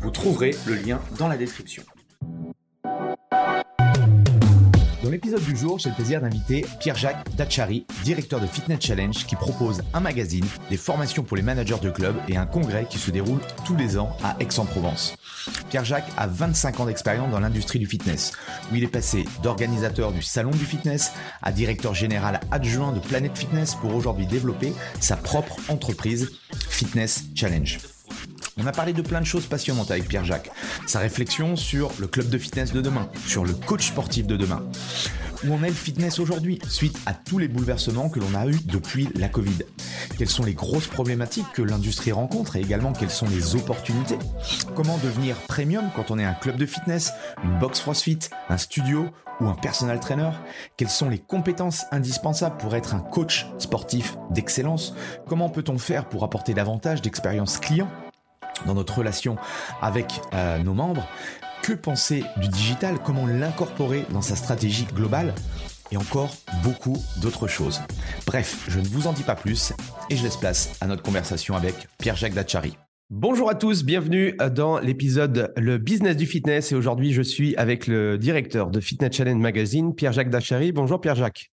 Vous trouverez le lien dans la description. Dans l'épisode du jour, j'ai le plaisir d'inviter Pierre-Jacques Dachary, directeur de Fitness Challenge, qui propose un magazine, des formations pour les managers de clubs et un congrès qui se déroule tous les ans à Aix-en-Provence. Pierre-Jacques a 25 ans d'expérience dans l'industrie du fitness, où il est passé d'organisateur du salon du fitness à directeur général adjoint de Planet Fitness pour aujourd'hui développer sa propre entreprise Fitness Challenge. On a parlé de plein de choses passionnantes avec Pierre-Jacques. Sa réflexion sur le club de fitness de demain, sur le coach sportif de demain. Où en est le fitness aujourd'hui, suite à tous les bouleversements que l'on a eus depuis la Covid? Quelles sont les grosses problématiques que l'industrie rencontre et également quelles sont les opportunités? Comment devenir premium quand on est un club de fitness, une box CrossFit, un studio ou un personal trainer? Quelles sont les compétences indispensables pour être un coach sportif d'excellence? Comment peut-on faire pour apporter davantage d'expérience client dans notre relation avec euh, nos membres. Que penser du digital? Comment l'incorporer dans sa stratégie globale? Et encore beaucoup d'autres choses. Bref, je ne vous en dis pas plus et je laisse place à notre conversation avec Pierre-Jacques Dachary. Bonjour à tous, bienvenue dans l'épisode Le business du fitness et aujourd'hui je suis avec le directeur de Fitness Challenge Magazine, Pierre-Jacques Dachary. Bonjour Pierre-Jacques.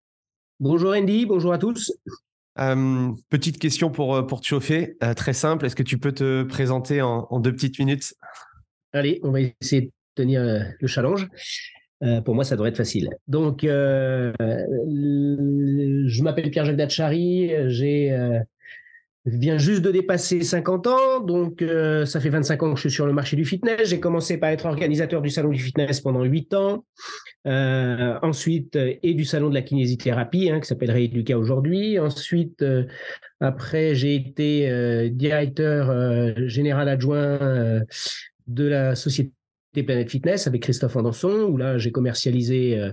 Bonjour Andy, bonjour à tous. Euh, petite question pour, euh, pour te chauffer, euh, très simple. Est-ce que tu peux te présenter en, deux petites minutes? Allez, on va essayer de tenir le challenge. pour moi, ça devrait être facile. Donc, je m'appelle Pierre-Jacques Datchari, j'ai je viens juste de dépasser 50 ans, donc euh, ça fait 25 ans que je suis sur le marché du fitness. J'ai commencé par être organisateur du salon du fitness pendant 8 ans, euh, ensuite euh, et du salon de la kinésithérapie hein, qui s'appelle Rééduca aujourd'hui. Ensuite, après, j'ai été directeur général adjoint de la société Planet Fitness avec Christophe Andanson, où là j'ai commercialisé euh,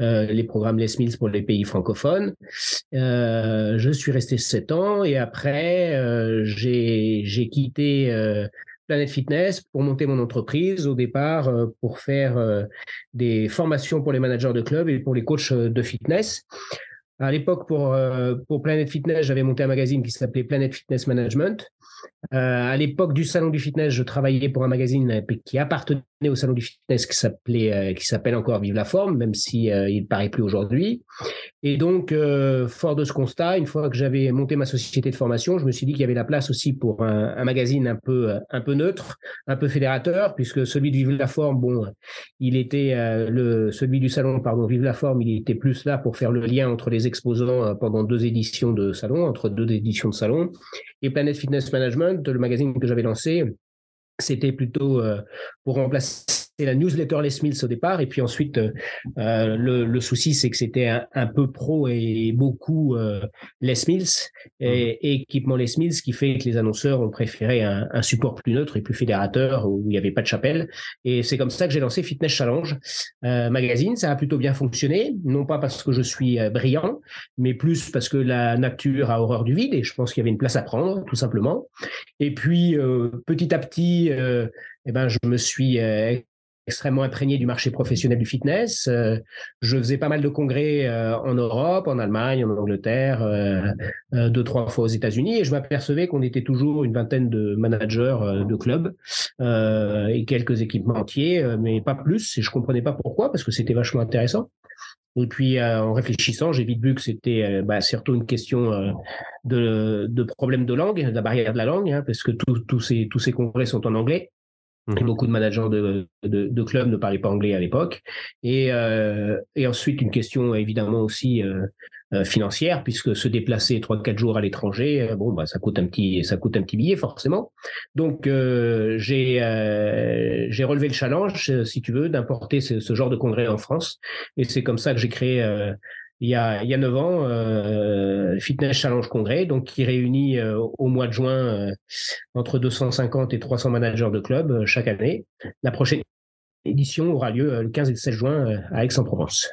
euh, les programmes Les Mills pour les pays francophones. Euh, je suis resté sept ans et après j'ai quitté Planet Fitness pour monter mon entreprise au départ pour faire des formations pour les managers de clubs et pour les coachs de fitness. À l'époque, pour, pour Planet Fitness, j'avais monté un magazine qui s'appelait Planet Fitness Management. à l'époque du salon du fitness, je travaillais pour un magazine qui appartenait au salon du fitness qui s'appelait euh, qui s'appelle encore Vive la forme même si euh, il paraît plus aujourd'hui et donc euh, fort de ce constat une fois que j'avais monté ma société de formation je me suis dit qu'il y avait la place aussi pour un, un, magazine un peu un peu neutre un peu fédérateur puisque celui de Vive la forme bon il était le celui du salon pardon Vive la forme il était plus là pour faire le lien entre les exposants pendant deux éditions de salon entre deux éditions de salon. Et Planet Fitness Management le magazine que j'avais lancé c'était plutôt euh, pour remplacer la newsletter Les Mills au départ, et puis ensuite euh, euh, le, le, souci c'est que c'était un, un, peu pro et beaucoup Les Mills et, mmh. équipement Les Mills, qui fait que les annonceurs ont préféré un, un, support plus neutre et plus fédérateur où il n'y avait pas de chapelle. Et c'est comme ça que j'ai lancé Fitness Challenge magazine. Ça a plutôt bien fonctionné, non pas parce que je suis brillant, mais plus parce que la nature a horreur du vide et je pense qu'il y avait une place à prendre, tout simplement. Et puis petit à petit euh, eh ben, je me suis euh, extrêmement imprégné du marché professionnel du fitness. Euh, je faisais pas mal de congrès en Europe, en Allemagne, en Angleterre, deux, trois fois aux États-Unis, et je m'apercevais qu'on était toujours une vingtaine de managers de clubs et quelques équipementiers, mais pas plus, et je comprenais pas pourquoi, parce que c'était vachement intéressant. Et puis, en réfléchissant, j'ai vite vu que c'était bah, surtout une question de, de problèmes de langue, de la barrière de la langue, hein, parce que tous ces, tous ces congrès sont en anglais. Mhm. beaucoup de managers de, de, de clubs ne parlaient pas anglais à l'époque. Et, euh, et ensuite, une question évidemment aussi euh, euh financière, puisque se déplacer trois quatre jours à l'étranger, euh, bon, bah, ça coûte un petit, ça coûte un petit billet forcément. Donc, euh, j'ai j'ai relevé le challenge, si tu veux, d'importer ce, ce, genre de congrès en France. Et c'est comme ça que j'ai créé il y a, il y a 9 ans, Fitness Challenge Congrès, donc qui réunit au mois de juin entre 250 et 300 managers de clubs chaque année. La prochaine édition aura lieu le 15 et le 16 juin à Aix-en-Provence.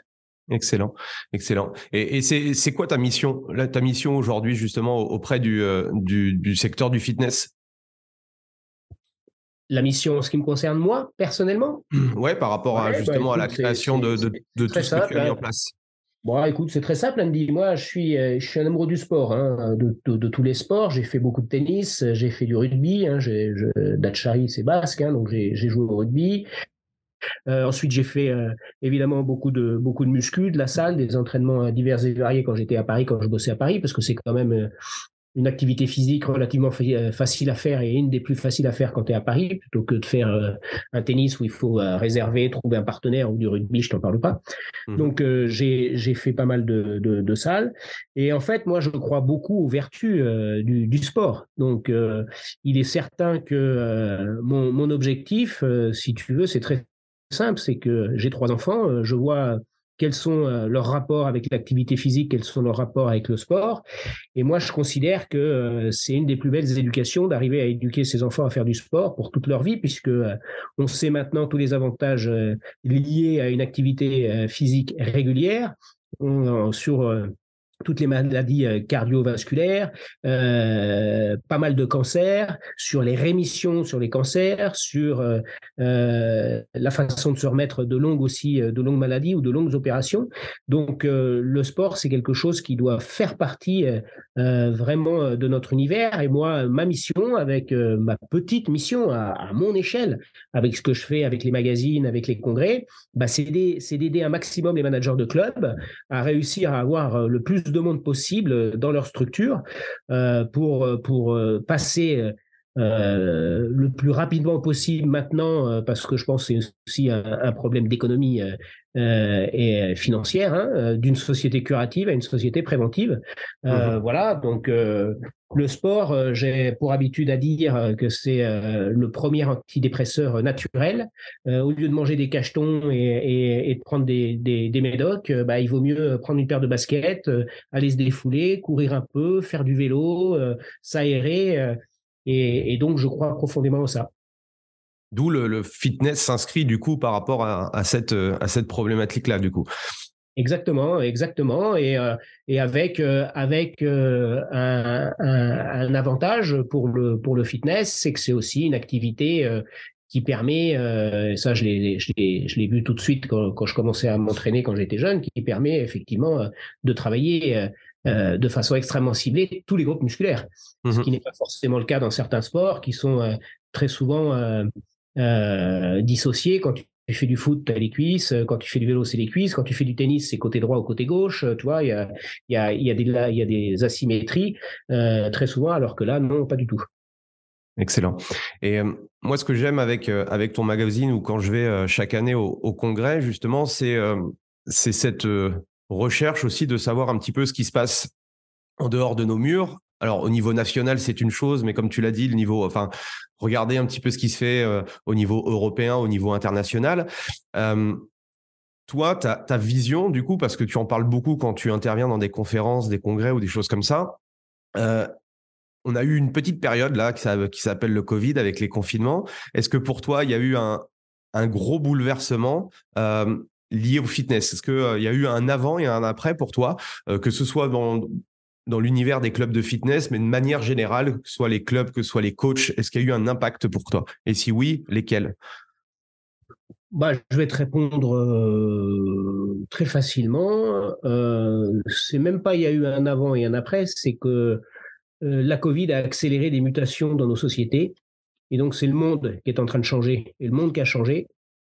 Excellent, excellent. Et, c'est quoi ta mission, ta mission aujourd'hui justement auprès du, du, secteur du fitness? La mission en ce qui me concerne moi, personnellement? Ouais, par rapport à bah, justement à la création de, de, tout ce que tu as mis en hein. place. Bon, écoute, c'est très simple, Andy. Moi, je suis, euh, je suis un amoureux du sport, hein, de, tous les sports. J'ai fait beaucoup de tennis, j'ai fait du rugby. Hein, Datchari, c'est basque, hein, donc j'ai joué au rugby. Euh, ensuite, j'ai fait euh, évidemment beaucoup de beaucoup de muscu, de la salle, des entraînements divers et variés quand j'étais à Paris, quand je bossais à Paris, parce que c'est quand même une activité physique relativement euh, facile à faire et une des plus faciles à faire quand tu es à Paris, plutôt que de faire euh, un tennis où il faut euh, réserver, trouver un partenaire ou du rugby, je t'en parle pas. Mmh. Donc j'ai fait pas mal de, de, salles. Et en fait, moi, je crois beaucoup aux vertus du, du, sport. Donc il est certain que mon, mon objectif, si tu veux, c'est très simple, c'est que j'ai trois enfants, je vois quels sont euh, leurs rapports avec l'activité physique, quels sont leurs rapports avec le sport. Et moi, je considère que euh, c'est une des plus belles éducations d'arriver à éduquer ses enfants à faire du sport pour toute leur vie, puisque euh, on sait maintenant tous les avantages liés à une activité physique régulière. sur toutes les maladies euh, cardiovasculaires, euh, pas mal de cancers, sur les rémissions sur les cancers, sur euh, la façon de se remettre de longues aussi, de longues maladies ou de longues opérations. Donc le sport, c'est quelque chose qui doit faire partie vraiment de notre univers. Et moi, ma mission, avec ma petite mission à, mon échelle, avec ce que je fais avec les magazines, avec les congrès, bah, c'est d'aider un maximum les managers de clubs à réussir à avoir le plus de monde possible dans leur structure euh, pour, pour euh, passer euh, le plus rapidement possible maintenant, parce que je pense que c'est aussi un, problème d'économie et financière, hein, d'une société curative à une société préventive. Mmh voilà, donc le sport, euh, j'ai pour habitude à dire euh, que c'est euh, le premier antidépresseur naturel. au lieu de manger des cachetons et, de prendre des, des, médocs, bah, il vaut mieux prendre une paire de baskets, aller se défouler, courir un peu, faire du vélo, s'aérer. Et, donc, je crois profondément à ça. D'où le, fitness s'inscrit du coup par rapport à, cette, à cette problématique-là, du coup. Exactement, exactement, et, euh, et avec euh, avec euh, un, un, avantage pour le pour le fitness, c'est que c'est aussi une activité qui permet, ça je l'ai je l'ai je l'ai vu tout de suite quand, quand je commençais à m'entraîner quand j'étais jeune, qui permet effectivement de travailler de façon extrêmement ciblée tous les groupes musculaires, ce mmh qui n'est pas forcément le cas dans certains sports qui sont très souvent dissociés quand tu fais du foot, tu as les cuisses. Quand tu fais du vélo, c'est les cuisses. Quand tu fais du tennis, c'est côté droit ou côté gauche. Tu vois, il y a, y, a, y, a y a des asymétries euh, très souvent, alors que là, non, pas du tout. Excellent. Et euh, moi, ce que j'aime avec, euh, avec ton magazine ou quand je vais chaque année au, au congrès, justement, c'est c'est cette recherche aussi de savoir un petit peu ce qui se passe en dehors de nos murs, alors au niveau national, c'est une chose, mais comme tu l'as dit, le niveau, enfin, regardez un petit peu ce qui se fait euh, au niveau européen, au niveau international. Euh, toi, ta, vision, du coup, parce que tu en parles beaucoup quand tu interviens dans des conférences, des congrès ou des choses comme ça. Euh, on a eu une petite période là qui, s'appelle le Covid avec les confinements. Est-ce que pour toi, il y a eu un gros bouleversement lié au fitness? Est-ce qu'il y a eu un avant et un après pour toi, que ce soit dans, l'univers des clubs de fitness, mais de manière générale, que ce soit les clubs, que ce soit les coachs, est-ce qu'il y a eu un impact pour toi? Et si oui, lesquels? Bah, je vais te répondre euh, très facilement. Euh, c'est même pas il y a eu un avant et un après, c'est que euh, la Covid a accéléré des mutations dans nos sociétés. Et donc, c'est le monde qui est en train de changer et le monde qui a changé.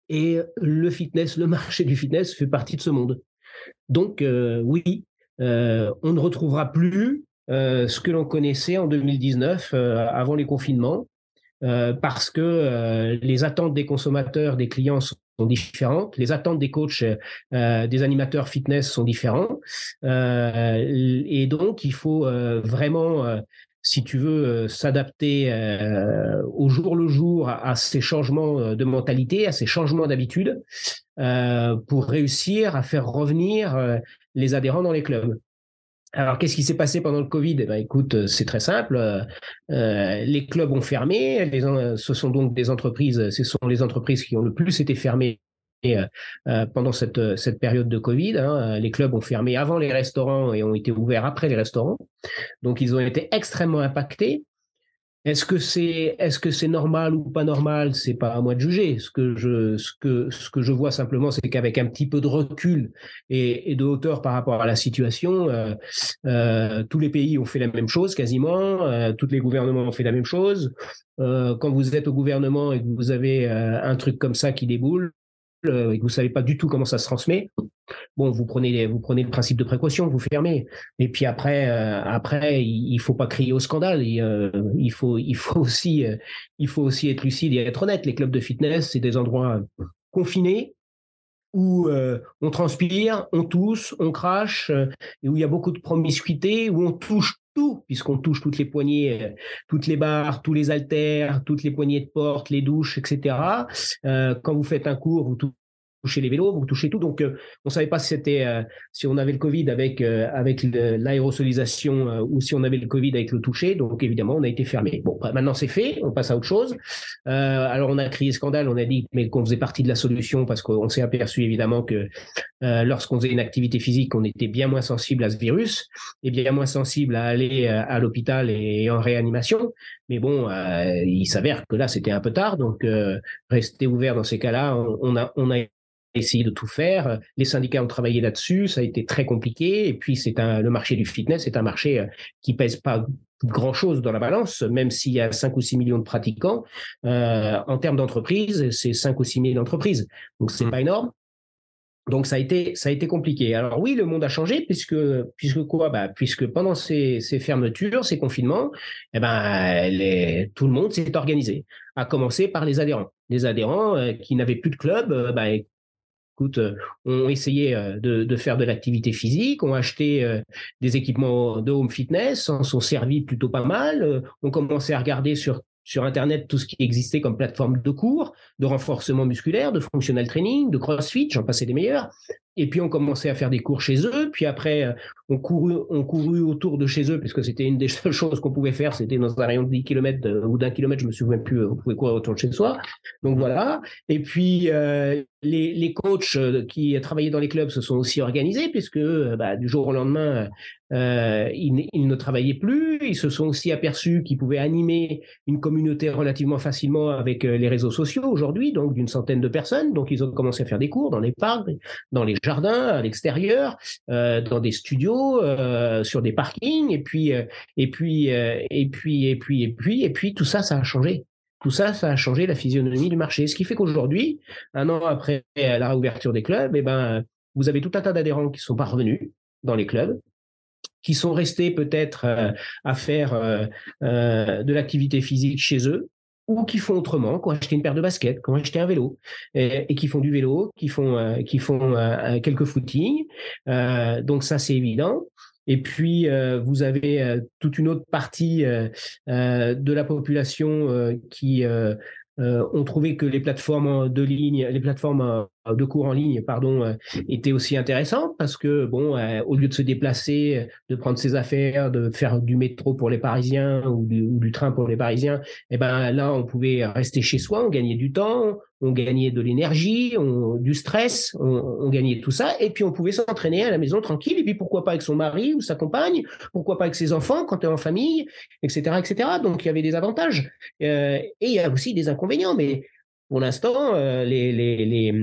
Et le fitness, le marché du fitness fait partie de ce monde. Donc, euh, oui, euh, on ne retrouvera plus euh, ce que l'on connaissait en 2019 euh, avant les confinements, parce que les attentes des consommateurs, des clients sont différentes, les attentes des coachs, des animateurs fitness sont différents, et donc il faut vraiment si tu veux s'adapter au jour le jour à, ces changements de mentalité, à ces changements d'habitude, pour réussir à faire revenir les adhérents dans les clubs. Alors, qu'est-ce qui s'est passé pendant le Covid? Eh ben, Écoute, c'est très simple. les clubs ont fermé. Ce sont donc des entreprises, ce sont les entreprises qui ont le plus été fermées pendant cette, cette période de Covid. Hein. Les clubs ont fermé avant les restaurants et ont été ouverts après les restaurants. Donc, ils ont été extrêmement impactés. Est-ce que c'est est-ce que normal ou pas normal? C'est pas à moi de juger. Ce que je ce que ce que je vois simplement, c'est qu'avec un petit peu de recul et, de hauteur par rapport à la situation, euh, euh, tous les pays ont fait la même chose quasiment. Euh, tous les gouvernements ont fait la même chose. quand vous êtes au gouvernement et que vous avez un truc comme ça qui déboule, et que vous savez pas du tout comment ça se transmet, bon, vous prenez, vous prenez le principe de précaution, vous fermez. Et puis après, euh, après, il, faut pas crier au scandale. Il, euh, il faut, il faut aussi, euh, il faut aussi être lucide et être honnête. Les clubs de fitness, c'est des endroits confinés où on transpire, on tousse, on crache, et où il y a beaucoup de promiscuité, où on touche tout, puisqu'on touche toutes les poignées, toutes les barres, tous les haltères, toutes les poignées de porte, les douches, etc. quand vous faites un cours, vous touchez les vélos, vous touchez tout. Donc, euh, on savait pas si euh, si on avait le Covid avec euh, avec l'aérosolisation ou si on avait le Covid avec le toucher. Donc, évidemment, on a été fermé. Bon, bah, maintenant c'est fait, on passe à autre chose. alors, on a crié scandale, on a dit mais qu'on faisait partie de la solution parce qu'on s'est aperçu évidemment que lorsqu'on faisait une activité physique, on était bien moins sensible à ce virus et bien moins sensible à aller à l'hôpital et en réanimation. Mais bon, il s'avère que là, c'était un peu tard, donc rester ouvert dans ces cas-là, on a on a essayé de tout faire. Les syndicats ont travaillé là-dessus, ça a été très compliqué. Et puis, c'est un, le marché du fitness c'est un marché euh, qui pèse pas grand-chose dans la balance, même s'il y a 5 ou 6 millions de pratiquants. Euh, en termes d'entreprise, c'est 5 ou 6 000 entreprises. Donc, c'est mmh. pas énorme. Donc ça a été ça a été compliqué. Alors oui, le monde a changé puisque puisque quoi? Bah, puisque pendant ces, ces fermetures, ces confinements, eh ben les, tout le monde s'est organisé. À commencer par les adhérents. Les adhérents euh, qui n'avaient plus de club, bah, euh, ont essayé euh, de, faire de l'activité physique, ont acheté euh, des équipements de home fitness, s'en sont servis plutôt pas mal, ont commencé à regarder sur sur Internet tout ce qui existait comme plateforme de cours, de renforcement musculaire, de functional training, de crossfit, j'en passais des meilleurs. Et puis on commençait à faire des cours chez eux. Puis après, euh, on couru, on couru autour de chez eux, puisque c'était une des seules choses qu'on pouvait faire. C'était dans un rayon de 10 km ou d'un kilomètre, je me souviens plus, euh, on pouvait courir autour de chez soi. Donc voilà. Et puis euh, les, les coachs qui travaillaient dans les clubs se sont aussi organisés, puisque bah, du jour au lendemain, euh, ils, ils, ne travaillaient plus. Ils se sont aussi aperçus qu'ils pouvaient animer une communauté relativement facilement avec les réseaux sociaux aujourd'hui, donc d'une centaine de personnes. Donc ils ont commencé à faire des cours dans les parcs, dans les jardins, à l'extérieur, euh, dans des studios, euh, sur des parkings, et puis, euh, et puis, et puis, et puis, et puis, et puis, tout ça, ça a changé. Tout ça, ça a changé la physionomie du marché. Ce qui fait qu'aujourd'hui, un an après la réouverture des clubs, eh ben, vous avez tout un tas d'adhérents qui sont pas revenus dans les clubs, qui sont restés peut-être à faire de l'activité physique chez eux, ou qui font autrement, qui ont acheté une paire de baskets, qui ont acheté un vélo, et, qui font du vélo, qui font, euh, qui font euh, quelques footings. Euh, donc ça, c'est évident. Et puis, vous avez toute une autre partie de la population qui ont trouvé que les plateformes de ligne, les plateformes de cours en ligne, pardon, euh, était aussi intéressant parce que bon, euh, au lieu de se déplacer, de prendre ses affaires, de faire du métro pour les Parisiens ou du, train pour les Parisiens, eh ben là, on pouvait rester chez soi, on gagnait du temps, on gagnait de l'énergie, du stress, on, gagnait tout ça, et puis on pouvait s'entraîner à la maison tranquille, et puis pourquoi pas avec son mari ou sa compagne, pourquoi pas avec ses enfants quand tu es en famille, etc., etc. Donc il y avait des avantages euh, et il y a aussi des inconvénients, mais pour l'instant, les, les, les,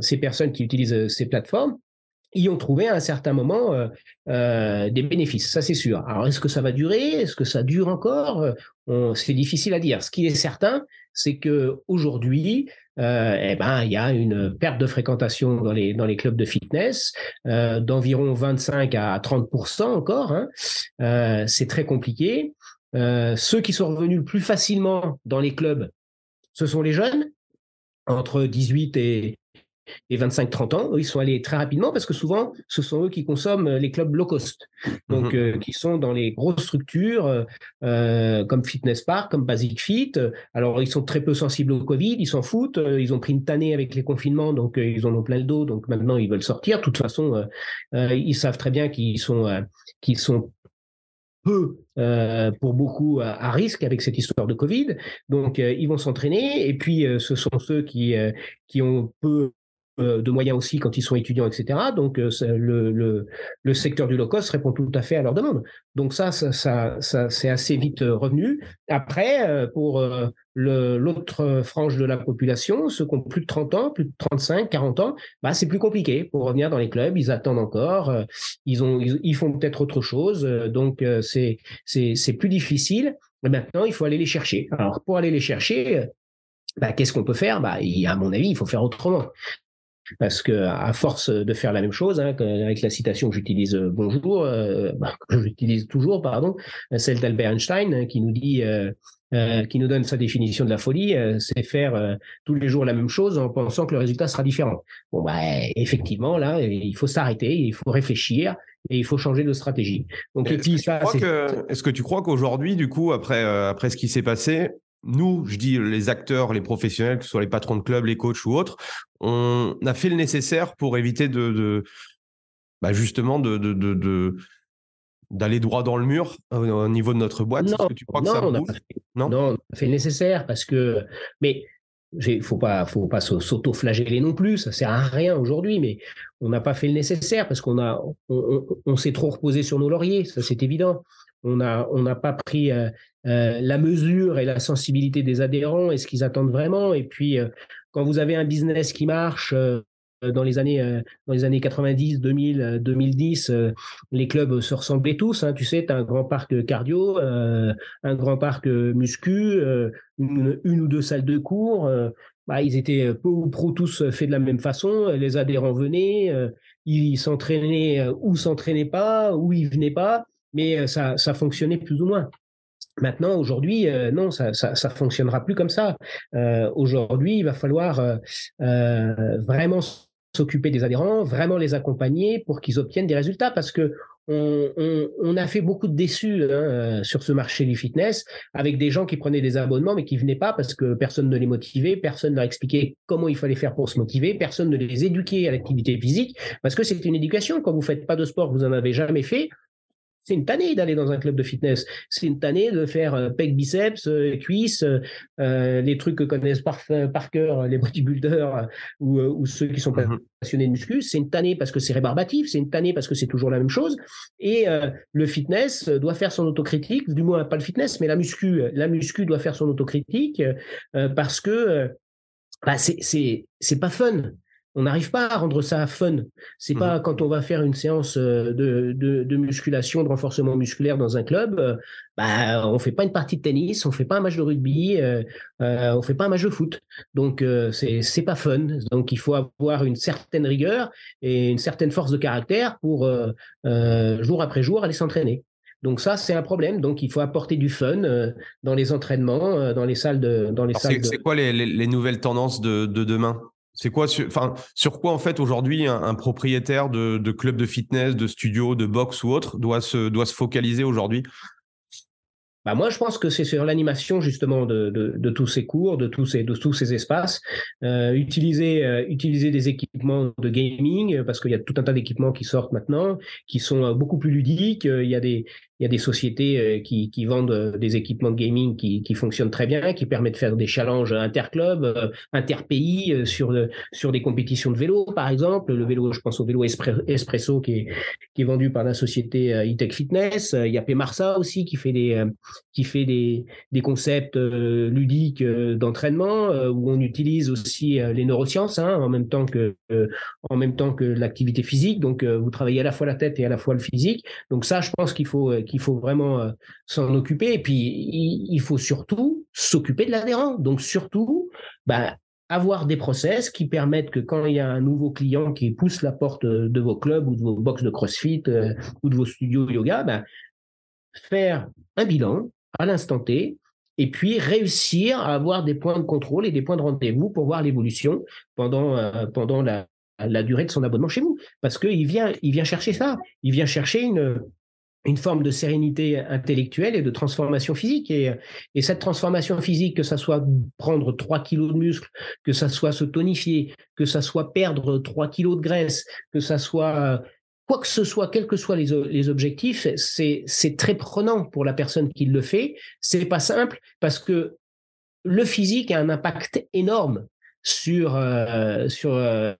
ces personnes qui utilisent euh, ces plateformes y ont trouvé à un certain moment euh, euh, des bénéfices, ça c'est sûr. Alors est-ce que ça va durer? Est-ce que ça dure encore? C'est difficile à dire. Ce qui est certain, c'est que aujourd'hui, eh ben, il y a une perte de fréquentation dans les, dans les clubs de fitness d'environ 25 à 30 encore. Hein. c'est très compliqué. ceux qui sont revenus le plus facilement dans les clubs, ce sont les jeunes, entre 18 et, et 25-30 ans, ils sont allés très rapidement parce que souvent, ce sont eux qui consomment les clubs low cost, donc mhm. qui sont dans les grosses structures comme Fitness Park, comme Basic Fit. Alors, ils sont très peu sensibles au Covid, ils s'en foutent, ils ont pris une tannée avec les confinements, donc ils en ont plein le dos, donc maintenant ils veulent sortir. De toute façon, ils savent très bien qu'ils sont, qu'ils sont peu euh, pour beaucoup à, risque avec cette histoire de Covid. Donc euh, ils vont s'entraîner et puis euh, ce sont ceux qui qui ont peu de moyens aussi quand ils sont étudiants, etc. Donc le, le, le, secteur du low cost répond tout à fait à leur demande. Donc ça, ça, ça, c'est assez vite revenu. Après, pour l'autre frange de la population, ceux qui ont plus de 30 ans, plus de 35, 40 ans, bah, c'est plus compliqué pour revenir dans les clubs. Ils attendent encore, euh, ils, ont, ils, font peut-être autre chose, euh, donc euh, c'est c'est plus difficile. Mais maintenant, il faut aller les chercher. Alors, pour aller les chercher, bah, qu'est-ce qu'on peut faire? Bah, À mon avis, il faut faire autrement. Parce que à force de faire la même chose, hein, avec la citation que j'utilise bonjour, bah, que j'utilise toujours, pardon, celle d'Albert Einstein hein, qui nous dit euh, qui nous donne sa définition de la folie, euh, c'est faire euh, tous les jours la même chose en pensant que le résultat sera différent. Bon, bah, effectivement, là, il faut s'arrêter, il faut réfléchir et il faut changer de stratégie. Donc, est-ce que, est... ce que tu crois qu'aujourd'hui, du coup, après, après ce qui s'est passé, nous, je dis les acteurs, les professionnels, que ce soit les patrons de club, les coachs ou autres, on a fait le nécessaire pour éviter de, de bah justement de, de, de d'aller droit dans le mur au niveau de notre boîte Non, que tu crois que ça on, a fait, non, on a fait le nécessaire parce que. Mais il faut pas, faut pas s'auto-flageller non plus, ça sert à rien aujourd'hui, mais on n'a pas fait le nécessaire parce qu'on a, on, s'est trop reposé sur nos lauriers, ça c'est évident. On n'a on n'a pas pris euh, euh, la mesure et la sensibilité des adhérents et ce qu'ils attendent vraiment. Et puis, euh, quand vous avez un business qui marche, euh, dans les années euh, dans les années 90, 2000, 2010, les clubs se ressemblaient tous. Hein, tu sais, tu as un grand parc cardio, euh, un grand parc muscu, une, ou deux salles de cours. Bah, ils étaient peu ou pro tous faits de la même façon. Les adhérents venaient, ils s'entraînaient ou s'entraînaient pas, ou ils venaient pas, mais ça, ça fonctionnait plus ou moins. Maintenant, aujourd'hui, non, ça, ça, fonctionnera plus comme ça. aujourd'hui, il va falloir vraiment s'occuper des adhérents, vraiment les accompagner pour qu'ils obtiennent des résultats parce que on, a fait beaucoup de déçus hein, euh, sur ce marché du fitness avec des gens qui prenaient des abonnements mais qui venaient pas parce que personne ne les motivait, personne ne leur expliquait comment il fallait faire pour se motiver, personne ne les éduquait à l'activité physique parce que c'est une éducation. Quand vous faites pas de sport, vous en avez jamais fait, c'est une tannée d'aller dans un club de fitness. C'est une tannée de faire euh, pec biceps, euh, cuisses, euh, les trucs que connaissent par, par cœur les bodybuilders ou, ou ceux qui sont mmh passionnés de muscu. C'est une tannée parce que c'est rébarbatif, c'est une tannée parce que c'est toujours la même chose. Et le fitness doit faire son autocritique, du moins pas le fitness, mais la muscu. La muscu doit faire son autocritique parce que bah, c'est pas fun on n'arrive pas à rendre ça fun. C'est pas mmh quand on va faire une séance euh, de, de, musculation, de renforcement musculaire dans un club, euh, bah, on fait pas une partie de tennis, on fait pas un match de rugby, euh, euh on fait pas un match de foot. Donc c'est c'est pas fun. Donc il faut avoir une certaine rigueur et une certaine force de caractère pour jour après jour aller s'entraîner. Donc ça, c'est un problème. Donc il faut apporter du fun dans les entraînements, dans les salles de, dans les salles. C'est quoi les, les, nouvelles tendances de, de demain? C'est quoi, sur quoi en fait aujourd'hui un, propriétaire de, de, club de fitness, de studio, de boxe ou autre doit se, focaliser aujourd'hui? Bah moi, je pense que c'est sur l'animation justement de, tous ces cours, de tous ces, de tous ces espaces. Euh, utiliser, euh, utiliser des équipements de gaming parce qu'il y a tout un tas d'équipements qui sortent maintenant, qui sont euh, beaucoup plus ludiques. Il y a des, il y a des sociétés euh, qui, vendent euh, des équipements de gaming qui, fonctionnent très bien, qui permettent de faire des challenges interclubs, euh, interpays sur, sur des compétitions de vélo, par exemple. Le vélo, je pense au vélo Espresso qui est, vendu par la société e Fitness. Il y a Marsa aussi qui fait des, qui fait des, des concepts ludiques d'entraînement où on utilise aussi les neurosciences hein, en même temps que, en même temps que l'activité physique. Donc, vous travaillez à la fois la tête et à la fois le physique. Donc ça, je pense qu'il faut il faut vraiment euh, s'en occuper. Et puis, il, faut surtout s'occuper de l'adhérent. Donc, surtout, bah, avoir des process qui permettent que quand il y a un nouveau client qui pousse la porte de vos clubs ou de vos box de CrossFit euh, ou de vos studios yoga, bah, faire un bilan à l'instant T, et puis réussir à avoir des points de contrôle et des points de rendez-vous pour voir l'évolution pendant, euh, la, durée de son abonnement chez vous. Parce qu'il il vient chercher ça. Il vient chercher une, une forme de sérénité intellectuelle et de transformation physique. Et, et cette transformation physique, que ça soit prendre 3 kilos de muscle, que ça soit se tonifier, que ça soit perdre 3 kilos de graisse, que ça soit quoi que ce soit, quels que soient les, objectifs, c'est, très prenant pour la personne qui le fait. C'est pas simple parce que le physique a un impact énorme sur, euh, sur euh,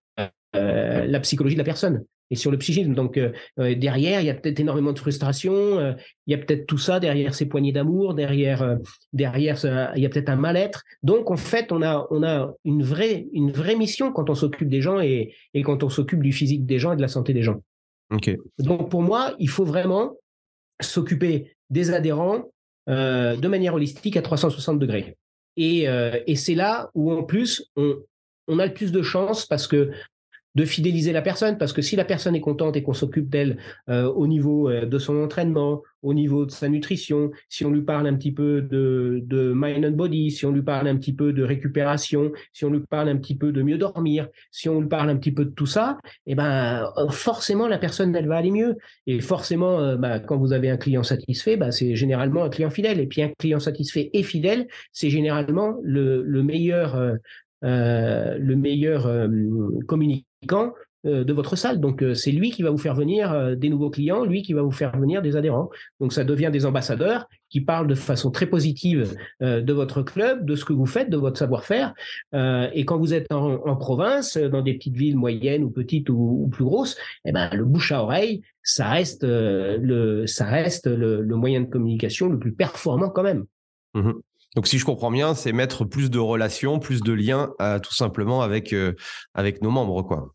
euh, la psychologie de la personne et sur le psychisme. Donc euh, euh, derrière, il y a peut-être énormément de frustration, euh, il y a peut-être tout ça derrière ces poignées d'amour, derrière derrière il y a peut-être un mal-être. Donc en fait, on a on a une vraie une vraie mission quand on s'occupe des gens et, et quand on s'occupe du physique des gens et de la santé des gens. Ok. Donc pour moi, il faut vraiment s'occuper des adhérents de manière holistique à 360 degrés. Et, et c'est là où en plus on, on a le plus de chance parce que de fidéliser la personne, parce que si la personne est contente et qu'on s'occupe d'elle euh, au niveau euh, de son entraînement, au niveau de sa nutrition, si on lui parle un petit peu de, de mind and body, si on lui parle un petit peu de récupération, si on lui parle un petit peu de mieux dormir, si on lui parle un petit peu de tout ça, eh ben forcément la personne elle va aller mieux. Et forcément, euh, bah, quand vous avez un client satisfait, bah, c'est généralement un client fidèle. Et puis un client satisfait et fidèle, c'est généralement le, le meilleur. Euh, le meilleur euh, euh, de votre salle. Donc c'est lui qui va vous faire venir des nouveaux clients, lui qui va vous faire venir des adhérents. Donc ça devient des ambassadeurs qui parlent de façon très positive de votre club, de ce que vous faites, de votre savoir-faire. et quand vous êtes en, province, dans des petites villes moyennes ou petites ou, plus grosses, eh ben le bouche à oreille, ça reste le ça reste le, moyen de communication le plus performant quand même. Mmh donc, si je comprends bien, c'est mettre plus de relations, plus de liens, euh, tout simplement avec euh, avec nos membres, quoi.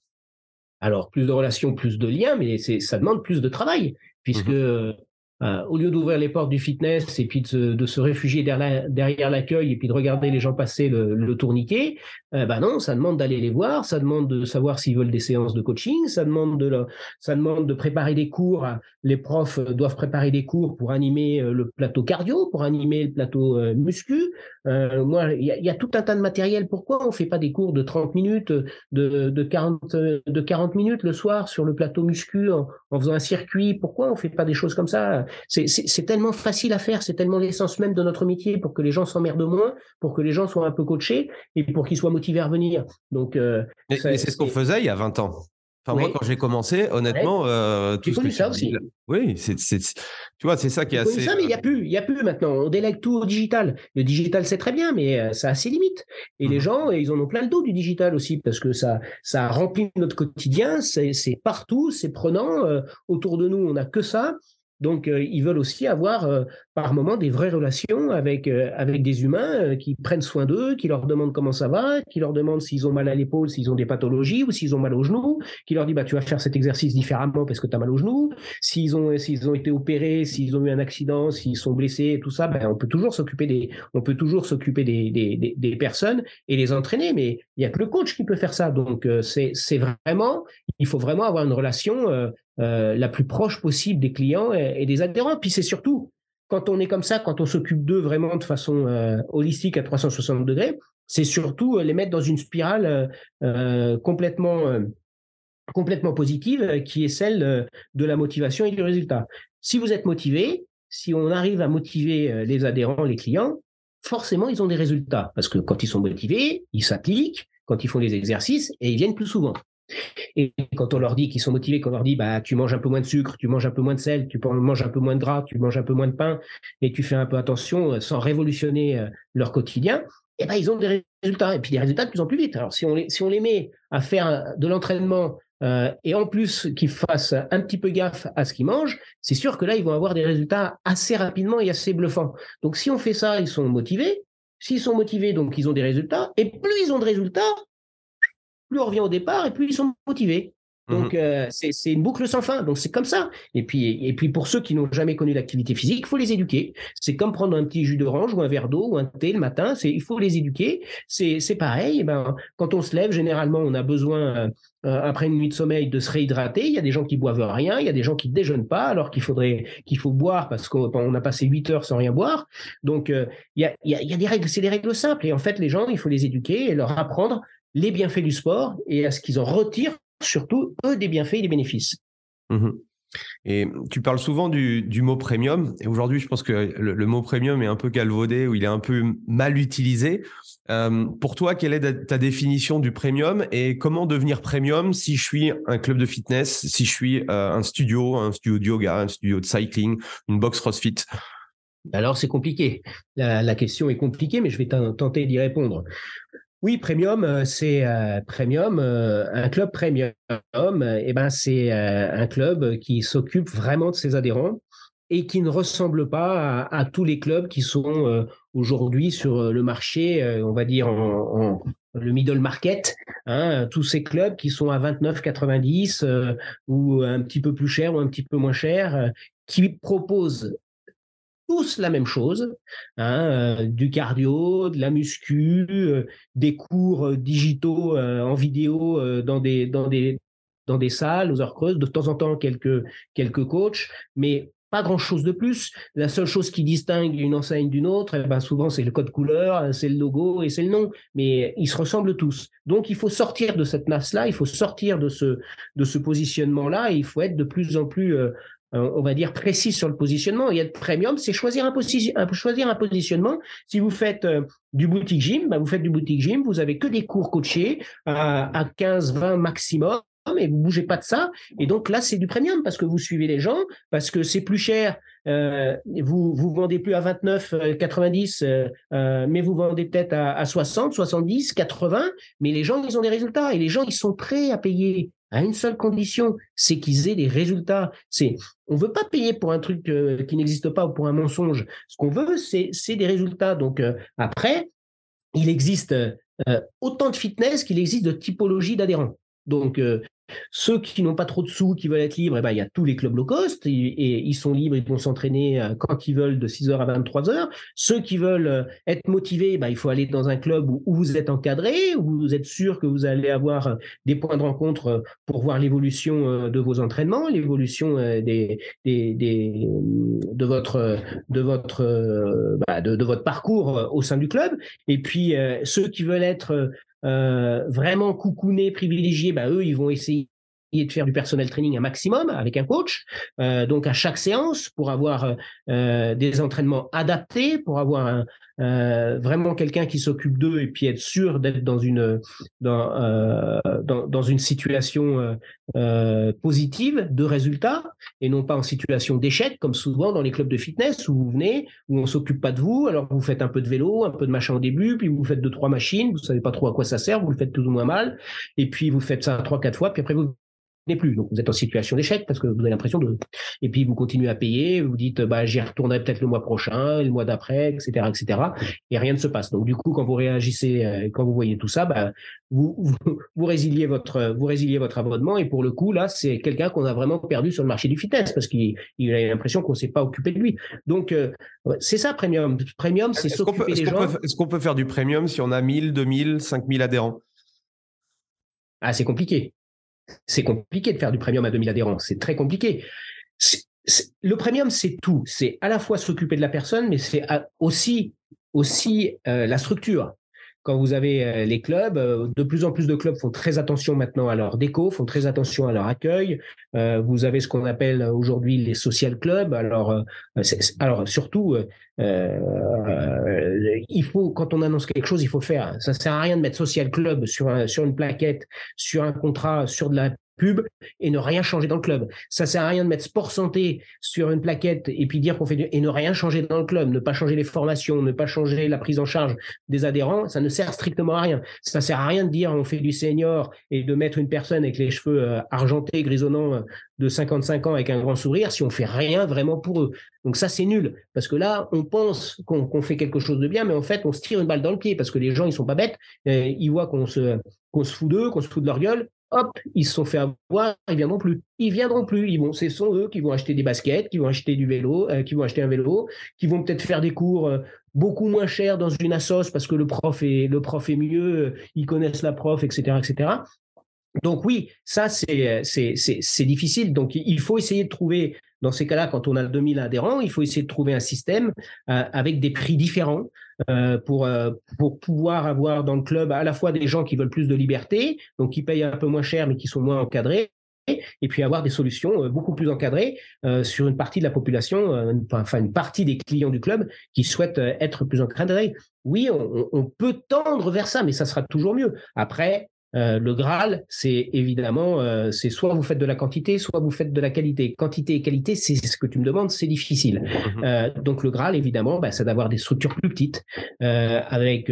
Alors, plus de relations, plus de liens, mais c'est ça demande plus de travail, puisque mmh euh, au lieu d'ouvrir les portes du fitness et puis de, se réfugier derrière, l'accueil et puis de regarder les gens passer le, tourniquet, euh, bah non, ça demande d'aller les voir, ça demande de savoir s'ils veulent des séances de coaching, ça demande de, ça demande de préparer des cours. Les profs doivent préparer des cours pour animer euh, le plateau cardio, pour animer le plateau muscu. moi, il y a, tout un tas de matériel. Pourquoi on fait pas des cours de 30 minutes, de, de 40, de 40 minutes le soir sur le plateau muscu en, en faisant un circuit? Pourquoi on fait pas des choses comme ça? C'est tellement facile à faire, c'est tellement l'essence même de notre métier pour que les gens s'emmerdent moins, pour que les gens soient un peu coachés et pour qu'ils soient motivés à revenir. Donc, euh, c'est ce qu'on faisait il y a 20 ans. Enfin, moi, quand j'ai commencé, honnêtement, euh, tout ce que ça aussi. Oui, c'est, tu vois, c'est ça qui est assez. ça, mais il n'y a plus, il y a plus maintenant. On délègue tout au digital. Le digital, c'est très bien, mais euh, ça a ses limites. Et les mmh gens, ils en ont plein le dos du digital aussi, parce que ça, ça remplit notre quotidien. C'est, partout, c'est prenant. autour de nous, on n'a que ça. Donc, euh, ils veulent aussi avoir euh, par moment des vraies relations avec, euh, avec des humains qui prennent soin d'eux, qui leur demandent comment ça va, qui leur demandent s'ils ont mal à l'épaule, s'ils ont des pathologies ou s'ils ont mal au genou, qui leur dit bah, tu vas faire cet exercice différemment parce que tu as mal au genou, s'ils ont, s'ils ont été opérés, s'ils ont eu un accident, s'ils sont blessés, tout ça, ben, on peut toujours s'occuper des, on peut toujours s'occuper des, des, des, personnes et les entraîner, mais il n'y a que le coach qui peut faire ça. Donc, c'est, c'est vraiment, il faut vraiment avoir une relation euh, la plus proche possible des clients et, des adhérents. Puis c'est surtout, quand on est comme ça, quand on s'occupe d'eux vraiment de façon euh, holistique à 360 degrés, c'est surtout euh, les mettre dans une spirale complètement, complètement positive qui est celle de la motivation et du résultat. Si vous êtes motivé, si on arrive à motiver les adhérents, les clients, forcément, ils ont des résultats. Parce que quand ils sont motivés, ils s'appliquent, quand ils font des exercices, et ils viennent plus souvent. Et quand on leur dit qu'ils sont motivés, qu'on leur dit bah tu manges un peu moins de sucre, tu manges un peu moins de sel, tu manges un peu moins de gras, tu manges un peu moins de pain et tu fais un peu attention euh, sans révolutionner euh, leur quotidien, eh ben ils ont des résultats et puis des résultats de plus en plus vite. Alors si on les si on les met à faire de l'entraînement euh, et en plus qu'ils fassent un petit peu gaffe à ce qu'ils mangent, c'est sûr que là ils vont avoir des résultats assez rapidement et assez bluffants. Donc si on fait ça, ils sont motivés. S'ils sont motivés, donc ils ont des résultats. Et plus ils ont de résultats, plus on revient au départ et plus ils sont motivés. Donc, mmh c'est une boucle sans fin. Donc, c'est comme ça. Et puis, et puis, pour ceux qui n'ont jamais connu l'activité physique, il faut les éduquer. C'est comme prendre un petit jus d'orange ou un verre d'eau ou un thé le matin. Il faut les éduquer. C'est pareil. Et ben, quand on se lève, généralement, on a besoin, après une nuit de sommeil, de se réhydrater. Il y a des gens qui boivent rien. Il y a des gens qui ne déjeunent pas, alors qu'il faudrait qu'il faut boire parce qu'on a passé 8 heures sans rien boire. Donc, il y, a, il y a des règles. C'est des règles simples. Et en fait, les gens, il faut les éduquer et leur apprendre les bienfaits du sport et à ce qu'ils en retirent surtout, eux, des bienfaits et des bénéfices. Mmh et tu parles souvent du, mot premium. Et aujourd'hui, je pense que le, mot premium est un peu galvaudé ou il est un peu mal utilisé. Euh, pour toi, quelle est ta définition du premium et comment devenir premium si je suis un club de fitness, si je suis euh, un studio, un studio de yoga, un studio de cycling, une box CrossFit? Alors c'est compliqué. la, question est compliquée, mais je vais tenter d'y répondre. Oui, premium, euh, c'est euh, premium, euh, un club premium. Eh ben, c'est un club qui s'occupe vraiment de ses adhérents et qui ne ressemble pas à, tous les clubs qui sont aujourd'hui sur le marché, on va dire en, le middle market, hein, tous ces clubs qui sont à 29,90 ou un petit peu plus cher ou un petit peu moins cher, qui proposent tous la même chose, hein, euh, du cardio, de la muscu, euh, des cours euh, digitaux en vidéo dans des dans des dans des salles aux heures creuses, de temps en temps quelques quelques coachs, mais pas grand chose de plus. La seule chose qui distingue une enseigne d'une autre, eh ben souvent c'est le code couleur, c'est le logo et c'est le nom, mais ils se ressemblent tous. Donc il faut sortir de cette masse-là, il faut sortir de ce de ce positionnement-là, et il faut être de plus en plus on va dire, précis sur le positionnement. Il y a de premium, c'est choisir un, positionnement. Si vous faites euh, du boutique gym, bah, vous faites du boutique gym, vous avez que des cours coachés à, à 15, 20 maximum mais vous bougez pas de ça. Et donc là, c'est du premium parce que vous suivez les gens, parce que c'est plus cher. Euh, vous vous vendez plus à 29, 90, mais vous vendez peut-être à, à, 60, 70, 80. Mais les gens, ils ont des résultats et les gens, ils sont prêts à payer à une seule condition, c'est qu'ils aient des résultats. C'est, on veut pas payer pour un truc euh, qui n'existe pas ou pour un mensonge. Ce qu'on veut, c'est, des résultats. Donc euh, après, il existe euh, autant de fitness qu'il existe de typologie d'adhérents. Donc ceux qui n'ont pas trop de sous, qui veulent être libres, eh ben, il y a tous les clubs low cost et, ils sont libres, ils vont s'entraîner euh, quand ils veulent de 6h à 23h. Ceux qui veulent euh, être motivés, ben, il faut aller dans un club où, vous êtes encadré, où vous êtes sûr que vous allez avoir euh, des points de rencontre pour voir l'évolution de vos entraînements, l'évolution de votre, de votre, bah, de, votre parcours au sein du club. Et puis, ceux qui veulent être euh, vraiment coucounés, privilégiés, bah, eux, ils vont essayer de faire du personnel training un maximum avec un coach, euh, donc à chaque séance pour avoir euh, des entraînements adaptés, pour avoir euh, vraiment quelqu'un qui s'occupe d'eux et puis être sûr d'être dans une dans, euh, dans, une situation euh, euh, positive de résultats et non pas en situation d'échec comme souvent dans les clubs de fitness où vous venez où on s'occupe pas de vous alors vous faites un peu de vélo un peu de machin au début puis vous faites deux trois machines vous savez pas trop à quoi ça sert vous le faites plus ou moins mal et puis vous faites ça trois quatre fois puis après vous plus. Donc vous êtes en situation d'échec parce que vous avez l'impression de. Et puis vous continuez à payer, vous dites bah j'y retournerai peut-être le mois prochain, le mois d'après, etc., etc. Et rien ne se passe. Donc du coup quand vous réagissez, euh, quand vous voyez tout ça, bah, vous, vous, résiliez votre vous résiliez votre abonnement et pour le coup là c'est quelqu'un qu'on a vraiment perdu sur le marché du fitness parce qu'il il a l'impression qu'on s'est pas occupé de lui. Donc euh, c'est ça premium. Premium c'est s'occuper des gens. Est-ce qu'on peut faire du premium si on a 1000, 2000, 5000 adhérents? Ah, c'est compliqué c'est compliqué de faire du premium à 2000 adhérents. C'est très compliqué. le premium, c'est tout. C'est à la fois s'occuper de la personne, mais c'est aussi, euh, la structure quand vous avez euh, les clubs, euh, de plus en plus de clubs font très attention maintenant à leur déco, font très attention à leur accueil. vous avez ce qu'on appelle aujourd'hui les social clubs. Alors, alors surtout, il faut quand on annonce quelque chose, il faut faire. Ça sert à rien de mettre social club sur une plaquette, sur un contrat, sur de la pub et ne rien changer dans le club. Ça sert à rien de mettre sport santé sur une plaquette et puis dire qu'on fait du... et ne rien changer dans le club, ne pas changer les formations, ne pas changer la prise en charge des adhérents, ça ne sert strictement à rien. Ça sert à rien de dire on fait du senior et de mettre une personne avec les cheveux euh, argentés, grisonnants euh, de 55 ans avec un grand sourire si on fait rien vraiment pour eux. Donc ça c'est nul parce que là on pense qu'on fait quelque chose de bien mais en fait on se tire une balle dans le pied parce que les gens ils sont pas bêtes, euh, ils voient qu'on se qu'on se fout d'eux, qu'on se fout de leur gueule hop, ils se sont fait avoir, ils viendront plus. Ils viendront plus. Ils vont, ce sont eux qui vont acheter des baskets, qui vont acheter du vélo, qui vont acheter un vélo, qui vont peut-être faire des cours beaucoup moins chers dans une assoce parce que le prof est le prof est mieux, ils connaissent la prof, etc., etc. Donc oui, ça c'est c'est difficile. Donc il faut essayer de trouver dans ces cas-là, quand on a 2000 adhérents, il faut essayer de trouver un système euh, avec des prix différents euh, pour, euh, pour pouvoir avoir dans le club à la fois des gens qui veulent plus de liberté, donc qui payent un peu moins cher mais qui sont moins encadrés, et puis avoir des solutions beaucoup plus encadrées sur une partie de la population, enfin une partie des clients du club qui souhaitent être plus encadrés. Oui, on, on peut tendre vers ça, mais ça sera toujours mieux. Après, euh, le Graal, c'est évidemment, euh, c'est soit vous faites de la quantité, soit vous faites de la qualité. Quantité et qualité, c'est ce que tu me demandes, c'est difficile. Mhm. Euh, donc le Graal, évidemment, bah, c'est d'avoir des structures plus petites, avec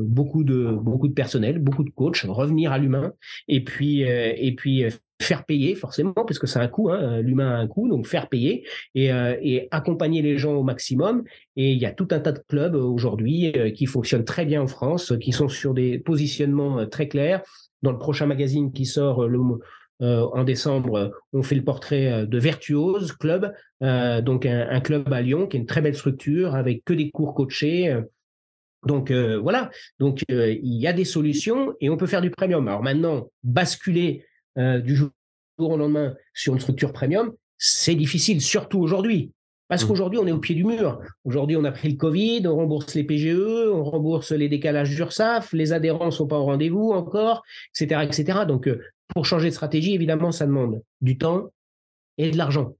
beaucoup de beaucoup de personnel, beaucoup de coachs, revenir à l'humain, et puis et puis faire payer forcément, parce que c'est un coût, hein, l'humain a un coût, donc faire payer et, et, accompagner les gens au maximum. Et il y a tout un tas de clubs aujourd'hui qui fonctionnent très bien en France, qui sont sur des positionnements très clairs. Dans le prochain magazine qui sort en décembre, on fait le portrait de Virtuose Club, donc un, un, club à Lyon qui est une très belle structure avec que des cours coachés. Donc voilà, donc il y a des solutions et on peut faire du premium. Alors maintenant, basculer euh, du jour au lendemain sur une structure premium, c'est difficile, surtout aujourd'hui. Parce mmh. qu'aujourd'hui, on est au pied du mur. Aujourd'hui, on a pris le Covid, on rembourse les PGE, on rembourse les décalages d'URSAF, les adhérents ne sont pas au rendez-vous encore, etc. etc. Donc, euh, pour changer de stratégie, évidemment, ça demande du temps et de l'argent.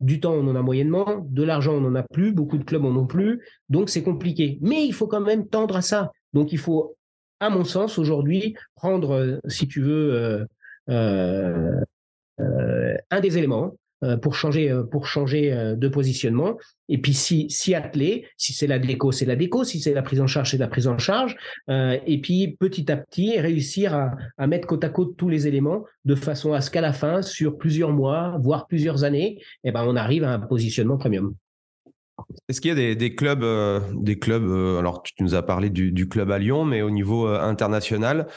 Du temps, on en a moyennement, de l'argent, on n'en a plus, beaucoup de clubs en ont plus, donc c'est compliqué. Mais il faut quand même tendre à ça. Donc, il faut, à mon sens, aujourd'hui, prendre, euh, si tu veux, euh, un des éléments euh, pour changer pour changer de positionnement. Et puis si si atteler si c'est la déco c'est la déco si c'est la prise en charge c'est la prise en charge et puis petit à petit réussir à, mettre côte à côte tous les éléments de façon à ce qu'à la fin sur plusieurs mois voire plusieurs années eh ben on arrive à un positionnement premium. Est-ce qu'il y a des, des clubs, des clubs alors tu nous as parlé du, du, club à Lyon, mais au niveau international,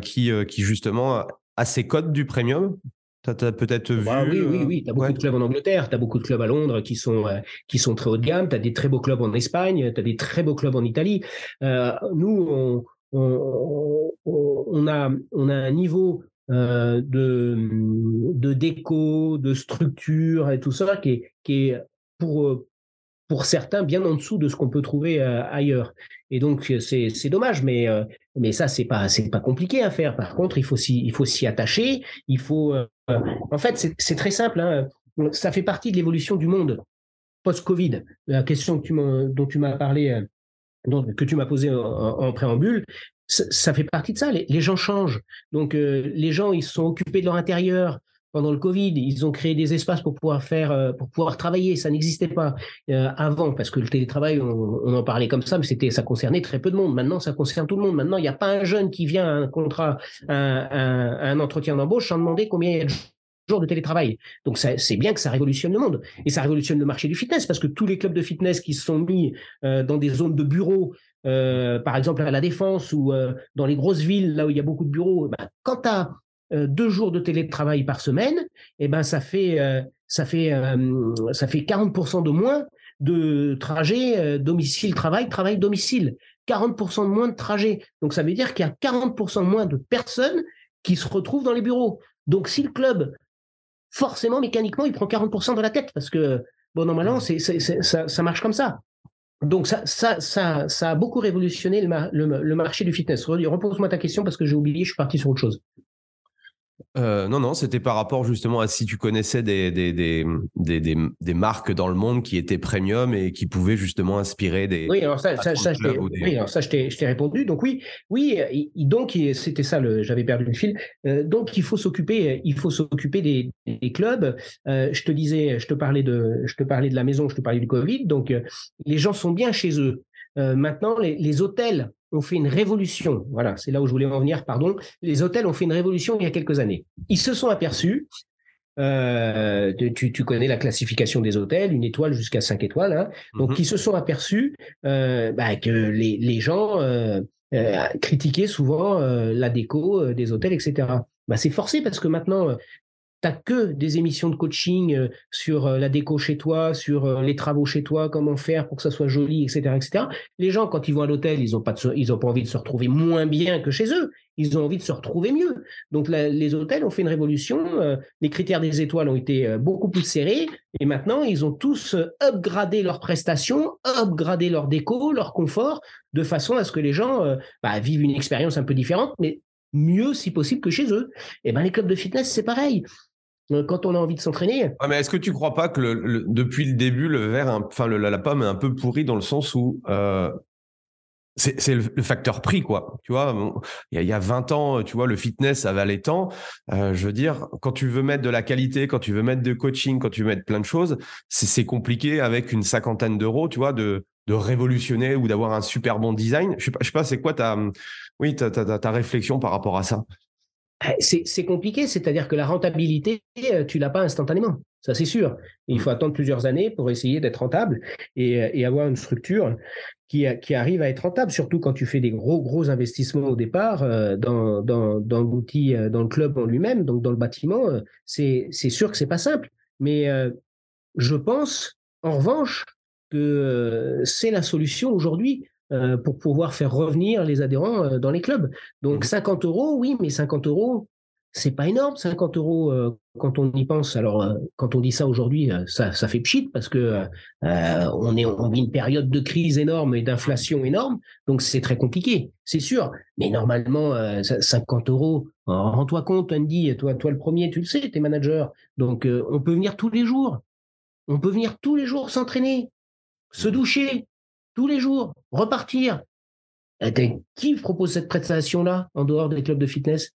qui, qui justement à ces codes du premium? Tu as peut-être bah vu. oui, oui, oui. Tu as beaucoup de clubs en Angleterre, tu as beaucoup de clubs à Londres qui sont, euh, qui sont très haut de gamme, tu as des très beaux clubs en Espagne, tu as des très beaux clubs en Italie. Euh, nous, on, on, on, a, on a un niveau euh, de, de déco, de structure et tout ça qui est, qui est pour, pour certains bien en dessous de ce qu'on peut trouver euh, ailleurs. Et donc c'est dommage, mais euh, mais ça c'est pas c'est pas compliqué à faire. Par contre, il faut s'y faut s'y attacher. Il faut euh, en fait c'est très simple. Hein. Ça fait partie de l'évolution du monde post-Covid. La question que tu dont tu m'as parlé, que tu m'as posée en, préambule, ça, fait partie de ça. Les, gens changent. Donc les gens ils sont occupés de leur intérieur pendant le Covid, ils ont créé des espaces pour pouvoir faire, euh, pour pouvoir travailler. Ça n'existait pas euh, avant parce que le télétravail, on, en parlait comme ça, mais c'était, ça concernait très peu de monde. Maintenant, ça concerne tout le monde. Maintenant, il n'y a pas un jeune qui vient à un contrat, un, un, entretien d'embauche sans demander combien il y a de jours de télétravail. Donc c'est bien que ça révolutionne le monde et ça révolutionne le marché du fitness parce que tous les clubs de fitness qui se sont mis euh, dans des zones de bureaux, par exemple à la défense ou dans les grosses villes là où il y a beaucoup de bureaux, bah, quand tu as euh, deux jours de télétravail par semaine, eh ben ça fait euh, ça fait euh, ça fait 40% de moins de trajets domicile travail travail domicile. 40% de moins de trajets. Donc ça veut dire qu'il y a 40% moins de personnes qui se retrouvent dans les bureaux. Donc si le club forcément mécaniquement il prend 40% de la tête parce que bon normalement c'est, ça, ça marche comme ça. Donc ça, ça, ça, ça a beaucoup révolutionné le, le marché du fitness. Repose-moi ta question parce que j'ai oublié, je suis parti sur autre chose. Euh, non, non, c'était par rapport justement à si tu connaissais des, des, des, des, des marques dans le monde qui étaient premium et qui pouvaient justement inspirer des. Oui, alors ça, ça, ça, je, t'ai, oui, alors ça je, t'ai, répondu. Donc oui, oui, donc c'était ça, le, j'avais perdu le fil. Euh, donc il faut s'occuper, il faut s'occuper des, des clubs. Euh, je te disais, je te parlais de, je te parlais de la maison, je te parlais du Covid. Donc les gens sont bien chez eux. maintenant, les, les hôtels ont fait une révolution. Voilà, c'est là où je voulais en venir, pardon. Les hôtels ont fait une révolution il y a quelques années. Ils se sont aperçus, euh, tu, connais la classification des hôtels, une étoile jusqu'à cinq étoiles, hein. donc mhm. ils se sont aperçus euh, bah, que les, les gens euh, critiquaient souvent la déco des hôtels, etc. bah, c'est forcé parce que maintenant, t'as que des émissions de coaching euh, sur euh, la déco chez toi, sur euh, les travaux chez toi, comment faire pour que ça soit joli, etc., etc. Les gens, quand ils vont à l'hôtel, ils n'ont pas, pas envie de se retrouver moins bien que chez eux. Ils ont envie de se retrouver mieux. Donc les hôtels ont fait une révolution. les critères des étoiles ont été beaucoup plus serrés. Et maintenant, ils ont tous upgradé leurs prestations, upgradé leur déco, leur confort, de façon à ce que les gens bah, vivent une expérience un peu différente, mais mieux si possible que chez eux. Et ben les clubs de fitness, c'est pareil. Quand on a envie de s'entraîner. mais est-ce que tu crois pas que depuis le début, le verre, enfin la, pomme est un peu pourrie dans le sens où euh, c'est le, facteur prix, quoi. Tu vois, il y, a 20 ans, tu vois, le fitness, ça valait tant. Euh, je veux dire, quand tu veux mettre de la qualité, quand tu veux mettre de coaching, quand tu veux mettre plein de choses, c'est compliqué avec une cinquantaine d'euros, tu vois, de, révolutionner ou d'avoir un super bon design. Je sais pas, je sais pas c'est quoi ta, oui, ta, réflexion par rapport à ça? C'est compliqué, c'est-à-dire que la rentabilité, euh, tu l'as pas instantanément, ça c'est sûr. Il faut attendre plusieurs années pour essayer d'être rentable et, avoir une structure qui, qui, arrive à être rentable, surtout quand tu fais des gros gros investissements au départ euh, dans, dans, dans l'outil, euh, dans le club en lui-même, donc dans le bâtiment. C'est sûr que c'est pas simple, mais je pense en revanche que c'est la solution aujourd'hui euh, pour pouvoir faire revenir les adhérents euh, dans les clubs. Donc 50 mmh euros, oui, mais 50 euros, c'est pas énorme, 50 euros euh, quand on y pense. Alors quand on dit ça aujourd'hui, ça, ça fait pchit parce que on est on vit une période de crise énorme et d'inflation énorme, donc c'est très compliqué, c'est sûr. Mais normalement, 50 euros, rends-toi compte, Andy, toi, toi le premier, tu le sais, t'es manager, donc on peut venir tous les jours, on peut venir tous les jours s'entraîner, se mmh doucher, tous les jours, repartir. Eh, qui propose cette prestation-là en dehors des clubs de fitness?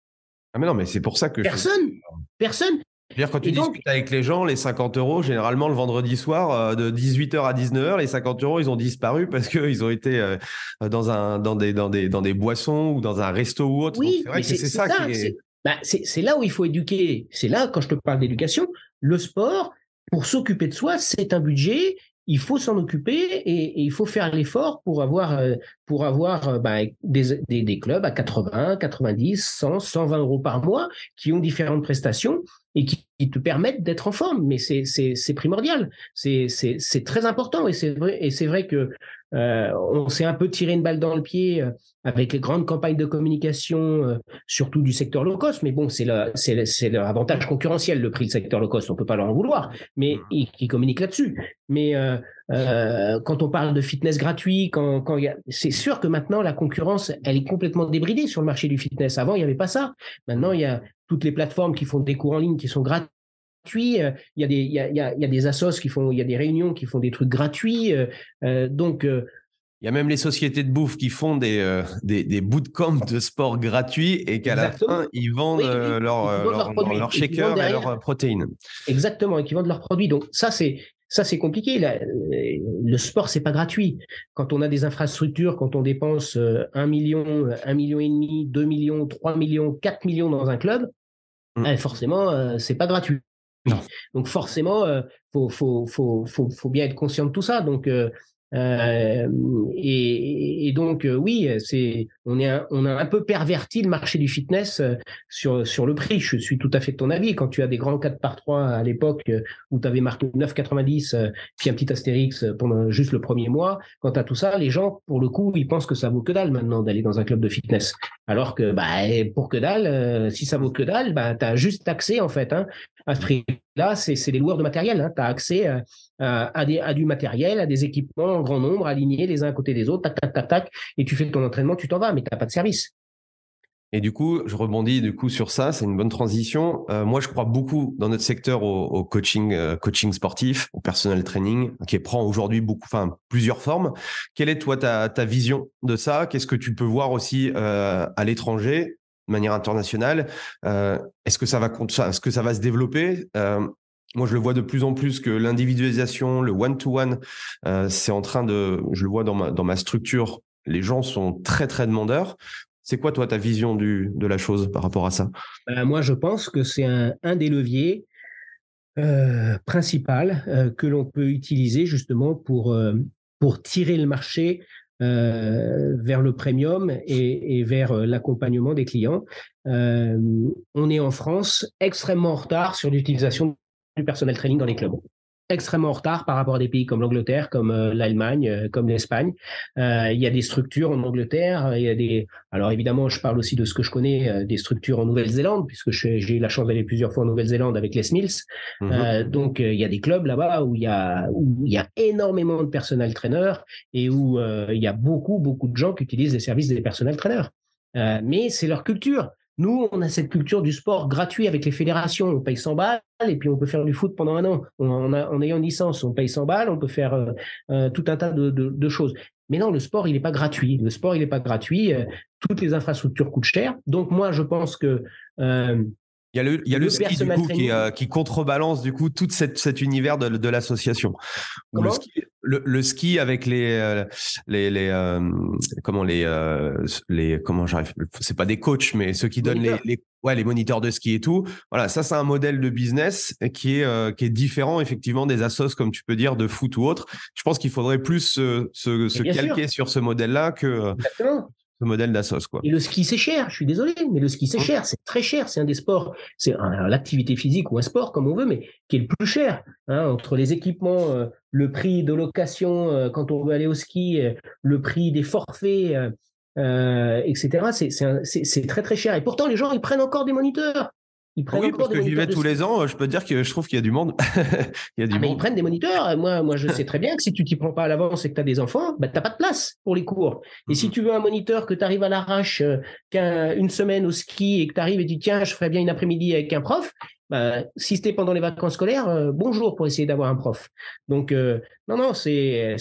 Ah mais non, mais c'est pour ça que... Personne. Personne. dire, quand tu discutes avec les gens, les 50 euros, généralement le vendredi soir, euh, de 18h à 19h, les 50 euros, ils ont disparu parce qu'ils ont été euh, dans, un, dans, des, dans, des, dans des boissons ou dans un resto ou autre. Oui, c'est ça, qui est... Bah, c'est là où il faut éduquer. C'est là, quand je te parle d'éducation, le sport, pour s'occuper de soi, c'est un budget il faut s'en occuper et, il faut faire l'effort pour avoir, euh, pour avoir euh, bah, des, clubs à 80, 90, 100, 120 euros par mois qui ont différentes prestations et qui, te permettent d'être en forme. Mais c'est primordial, c'est très important et c'est vrai que euh, on s'est un peu tiré une balle dans le pied euh, avec les grandes campagnes de communication, euh, surtout du secteur low cost. Mais bon, c'est leur avantage concurrentiel, le prix du secteur low cost. On peut pas leur en vouloir, mais mmh. ils, communiquent là-dessus. Mais quand on parle de fitness gratuit, quand, quand c'est sûr que maintenant la concurrence, elle est complètement débridée sur le marché du fitness. Avant, il n'y avait pas ça. Maintenant, il y a toutes les plateformes qui font des cours en ligne qui sont gratuits il y a des, il y a, il y a des assos qui font, il y a des réunions qui font des trucs gratuits. Euh, euh, donc, euh, il y a même les sociétés de bouffe qui font des, des, des bootcamps de sport gratuits et qu'à la fin, ils vendent, leur, leur, leur, shaker et, leurs protéines. Exactement, et qui vendent leurs produits. Donc, ça, c'est. Ça, c'est compliqué. le sport, c'est pas gratuit. Quand on a des infrastructures, quand on dépense 1 million, 1 million et demi, 2 millions, 3 millions, 4 millions dans un club, mmh. eh, forcément, c'est pas gratuit. Donc forcément, il euh, faut, faut, bien être conscient de tout ça. Donc euh, euh, et, donc oui, c'est on est on a un peu perverti le marché du fitness sur sur le prix. Je suis tout à fait de ton avis. Quand tu as des grands 4 par 3 à l'époque où tu avais marqué 9,90 puis un petit astérix pendant juste le premier mois, quand tu as tout ça, les gens pour le coup ils pensent que ça vaut que dalle maintenant d'aller dans un club de fitness. Alors que bah pour que dalle, si ça vaut que dalle, bah tu juste accès en fait hein, à ce prix-là, c'est des loueurs de matériel. Hein. Tu as accès euh, à, du matériel, à des équipements en grand nombre, alignés les uns à côté des autres, tac, tac, tac, tac, et tu fais ton entraînement, tu t'en vas, mais tu n'as pas de service. Et du coup, je rebondis du coup sur ça, c'est une bonne transition. Euh, moi, je crois beaucoup dans notre secteur au, coaching, euh, coaching sportif, au personnel training, qui prend aujourd'hui beaucoup, enfin plusieurs formes. Quelle est toi ta, vision de ça? Qu'est-ce que tu peux voir aussi à l'étranger de manière internationale? Euh, est-ce que ça va se développer? Euh, moi, je le vois de plus en plus que l'individualisation, le one-to-one, euh, c'est en train de, je le vois dans ma, dans ma structure, les gens sont très, très demandeurs. C'est quoi, toi, ta vision du, de la chose par rapport à ça? Ben, Moi, je pense que c'est un, un, des leviers euh, principal que l'on peut utiliser justement pour, pour tirer le marché vers le premium et vers l'accompagnement des clients. on est en France extrêmement en retard sur l'utilisation du personnel training dans les clubs extrêmement en retard par rapport à des pays comme l'Angleterre, comme euh, l'Allemagne, euh, comme l'Espagne. Euh, il y a des structures en Angleterre, il y a des. Alors évidemment, je parle aussi de ce que je connais, des structures en Nouvelle-Zélande, puisque j'ai eu la chance d'aller plusieurs fois en Nouvelle-Zélande avec les Smiths. Mhm. donc il y a des clubs là-bas où il y a où il y a énormément de personnel traîneurs et où il y a beaucoup beaucoup de gens qui utilisent les services des personnels traîneurs. mais c'est leur culture. Nous, on a cette culture du sport gratuit avec les fédérations. On paye 100 balles et puis on peut faire du foot pendant un an. En ayant une licence, on paye 100 balles, on peut faire euh, euh, tout un tas de, choses. Mais non, le sport, il n'est pas gratuit. Le sport, il n'est pas gratuit. Euh, toutes les infrastructures coûtent cher. Donc moi, je pense que il y a le, il y a le, ski du coup, qui, qui, contrebalance du coup tout cet, cet univers de, de l'association. Le ski, le, le, ski avec les les, les comment les les comment j'arrive c'est pas des coachs mais ceux qui donnent les, les, ouais les moniteurs de ski et tout. Voilà ça c'est un modèle de business qui est qui est différent effectivement des assos comme tu peux dire de foot ou autre. Je pense qu'il faudrait plus se, se, se calquer sur ce modèle là que Exactement ce modèle d'assos. Quoi. Et le ski, c'est cher, je suis désolé, mais le ski, c'est mmh. cher, c'est très cher. C'est un des sports, c'est l'activité physique ou un sport, comme on veut, mais qui est le plus cher. Hein, entre les équipements, euh, le prix de location euh, quand on veut aller au ski, euh, le prix des forfaits, etc., c'est très, très cher. Et pourtant, les gens, ils prennent encore des moniteurs. Ils prennent oui, parce que j'y vais tous les ans, je peux te dire que je trouve qu'il y a du monde. il y a du ah, Mais ils prennent des moniteurs. Moi, moi je sais très bien que si tu t'y prends pas à l'avance et que tu as des enfants, bah, tu n'as pas de place pour les cours. Et si tu veux un moniteur que tu arrives à l'arrache euh, une semaine au ski et que tu arrives et tu dis tiens, je ferais bien une après-midi avec un prof, bah, si c'était pendant les vacances scolaires, euh, bonjour pour essayer d'avoir un prof. Donc, euh, non, non, c'est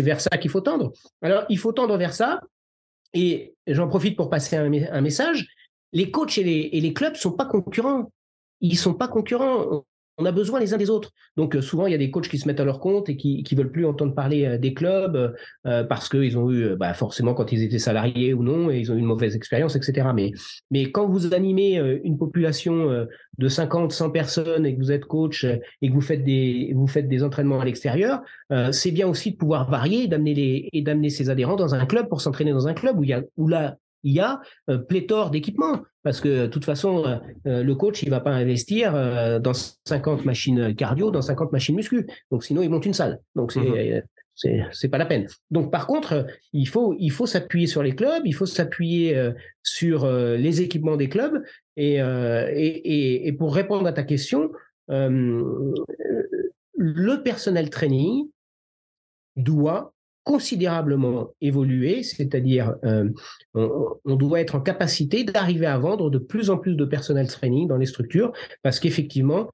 vers ça qu'il faut tendre. Alors, il faut tendre vers ça. Et j'en profite pour passer un, un message les coachs et les, clubs sont pas concurrents. Ils sont pas concurrents. On a besoin les uns des autres. Donc euh, souvent il y a des coachs qui se mettent à leur compte et qui qui veulent plus entendre parler euh, des clubs euh, parce qu'ils ont eu bah, forcément quand ils étaient salariés ou non et ils ont eu une mauvaise expérience etc. Mais mais quand vous animez une population de 50 100 personnes et que vous êtes coach et que vous faites des vous faites des entraînements à l'extérieur, c'est bien aussi de pouvoir varier et d'amener ses adhérents dans un club pour s'entraîner dans un club où il il y a euh, pléthore d'équipements. Parce que de toute façon, euh, euh, le coach, il va pas investir dans 50 machines cardio, dans 50 machines muscu. Donc sinon, il monte une salle. Donc c'est mmh c'est pas la peine. Donc par contre, il faut il faut s'appuyer sur les clubs, il faut s'appuyer sur les équipements des clubs et, et, et, pour répondre à ta question, le personnel training doit considérablement évolué, c'est-à-dire euh, on, doit être en capacité d'arriver à vendre de plus en plus de personnel training dans les structures, parce qu'effectivement,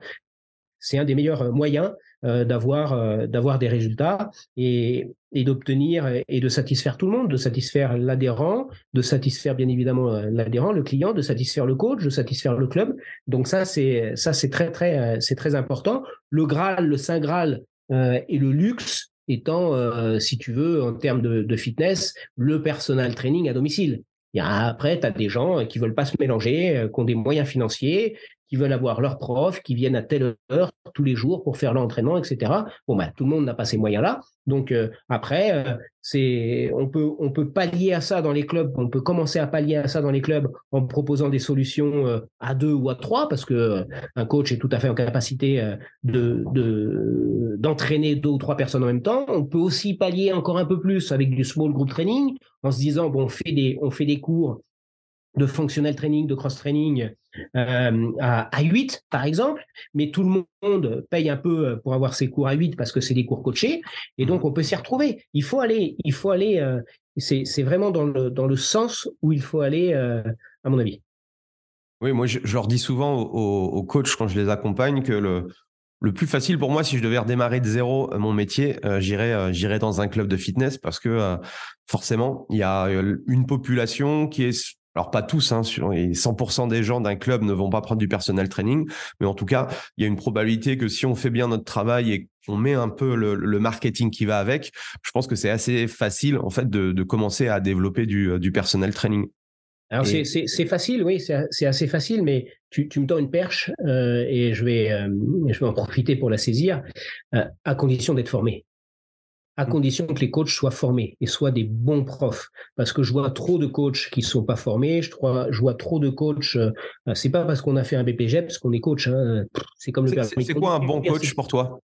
c'est un des meilleurs euh, moyens euh, d'avoir d'avoir des résultats et, et d'obtenir et de satisfaire tout le monde, de satisfaire l'adhérent, de satisfaire bien évidemment l'adhérent, le client, de satisfaire le coach, de satisfaire le club. Donc ça c'est ça c'est très très c'est très important. Le Graal, le Saint Graal et le luxe étant, euh, si tu veux, en termes de, fitness, le personal training à domicile. Après, tu as des gens qui veulent pas se mélanger, euh, qui ont des moyens financiers, qui veulent avoir leur prof, qui viennent à telle heure tous les jours pour faire l'entraînement, etc. Bon, bah, tout le monde n'a pas ces moyens-là. Donc euh, après, euh, on peut on peut pallier à ça dans les clubs. On peut commencer à pallier à ça dans les clubs en proposant des solutions euh, à deux ou à trois, parce que un coach est tout à fait en capacité de d'entraîner deux ou trois personnes en même temps. On peut aussi pallier encore un peu plus avec du small group training en se disant bon on fait des on fait des cours de functional training, de cross training euh, à, 8 par exemple, mais tout le monde paye un peu euh, pour avoir ses cours à 8 parce que c'est des cours coachés et donc on peut s'y retrouver. Il faut aller, il faut aller, euh, c'est vraiment dans le, dans le sens où il faut aller, à mon avis. Oui, moi je, leur dis souvent aux, aux, coachs quand je les accompagne que le, le plus facile pour moi, si je devais redémarrer de zéro mon métier, j'irais j'irais dans un club de fitness parce que forcément, il y a une population qui est alors pas tous, hein, 100% des gens d'un club ne vont pas prendre du personnel training, mais en tout cas, il y a une probabilité que si on fait bien notre travail et qu'on met un peu le, marketing qui va avec, je pense que c'est assez facile en fait de, commencer à développer du, euh, du personnel training. Alors c'est facile, oui, c'est assez facile, mais tu, me tends une perche euh, et je vais, euh, je vais en profiter pour la saisir, à condition d'être formé. À condition que les coachs soient formés et soient des bons profs. Parce que je vois trop de coachs qui sont pas formés, je, vois, je vois trop de coachs. Euh, c'est pas parce qu'on a fait un BPGEPS qu'on est coach. Hein. C'est comme le. C'est quoi un bon coach pour toi?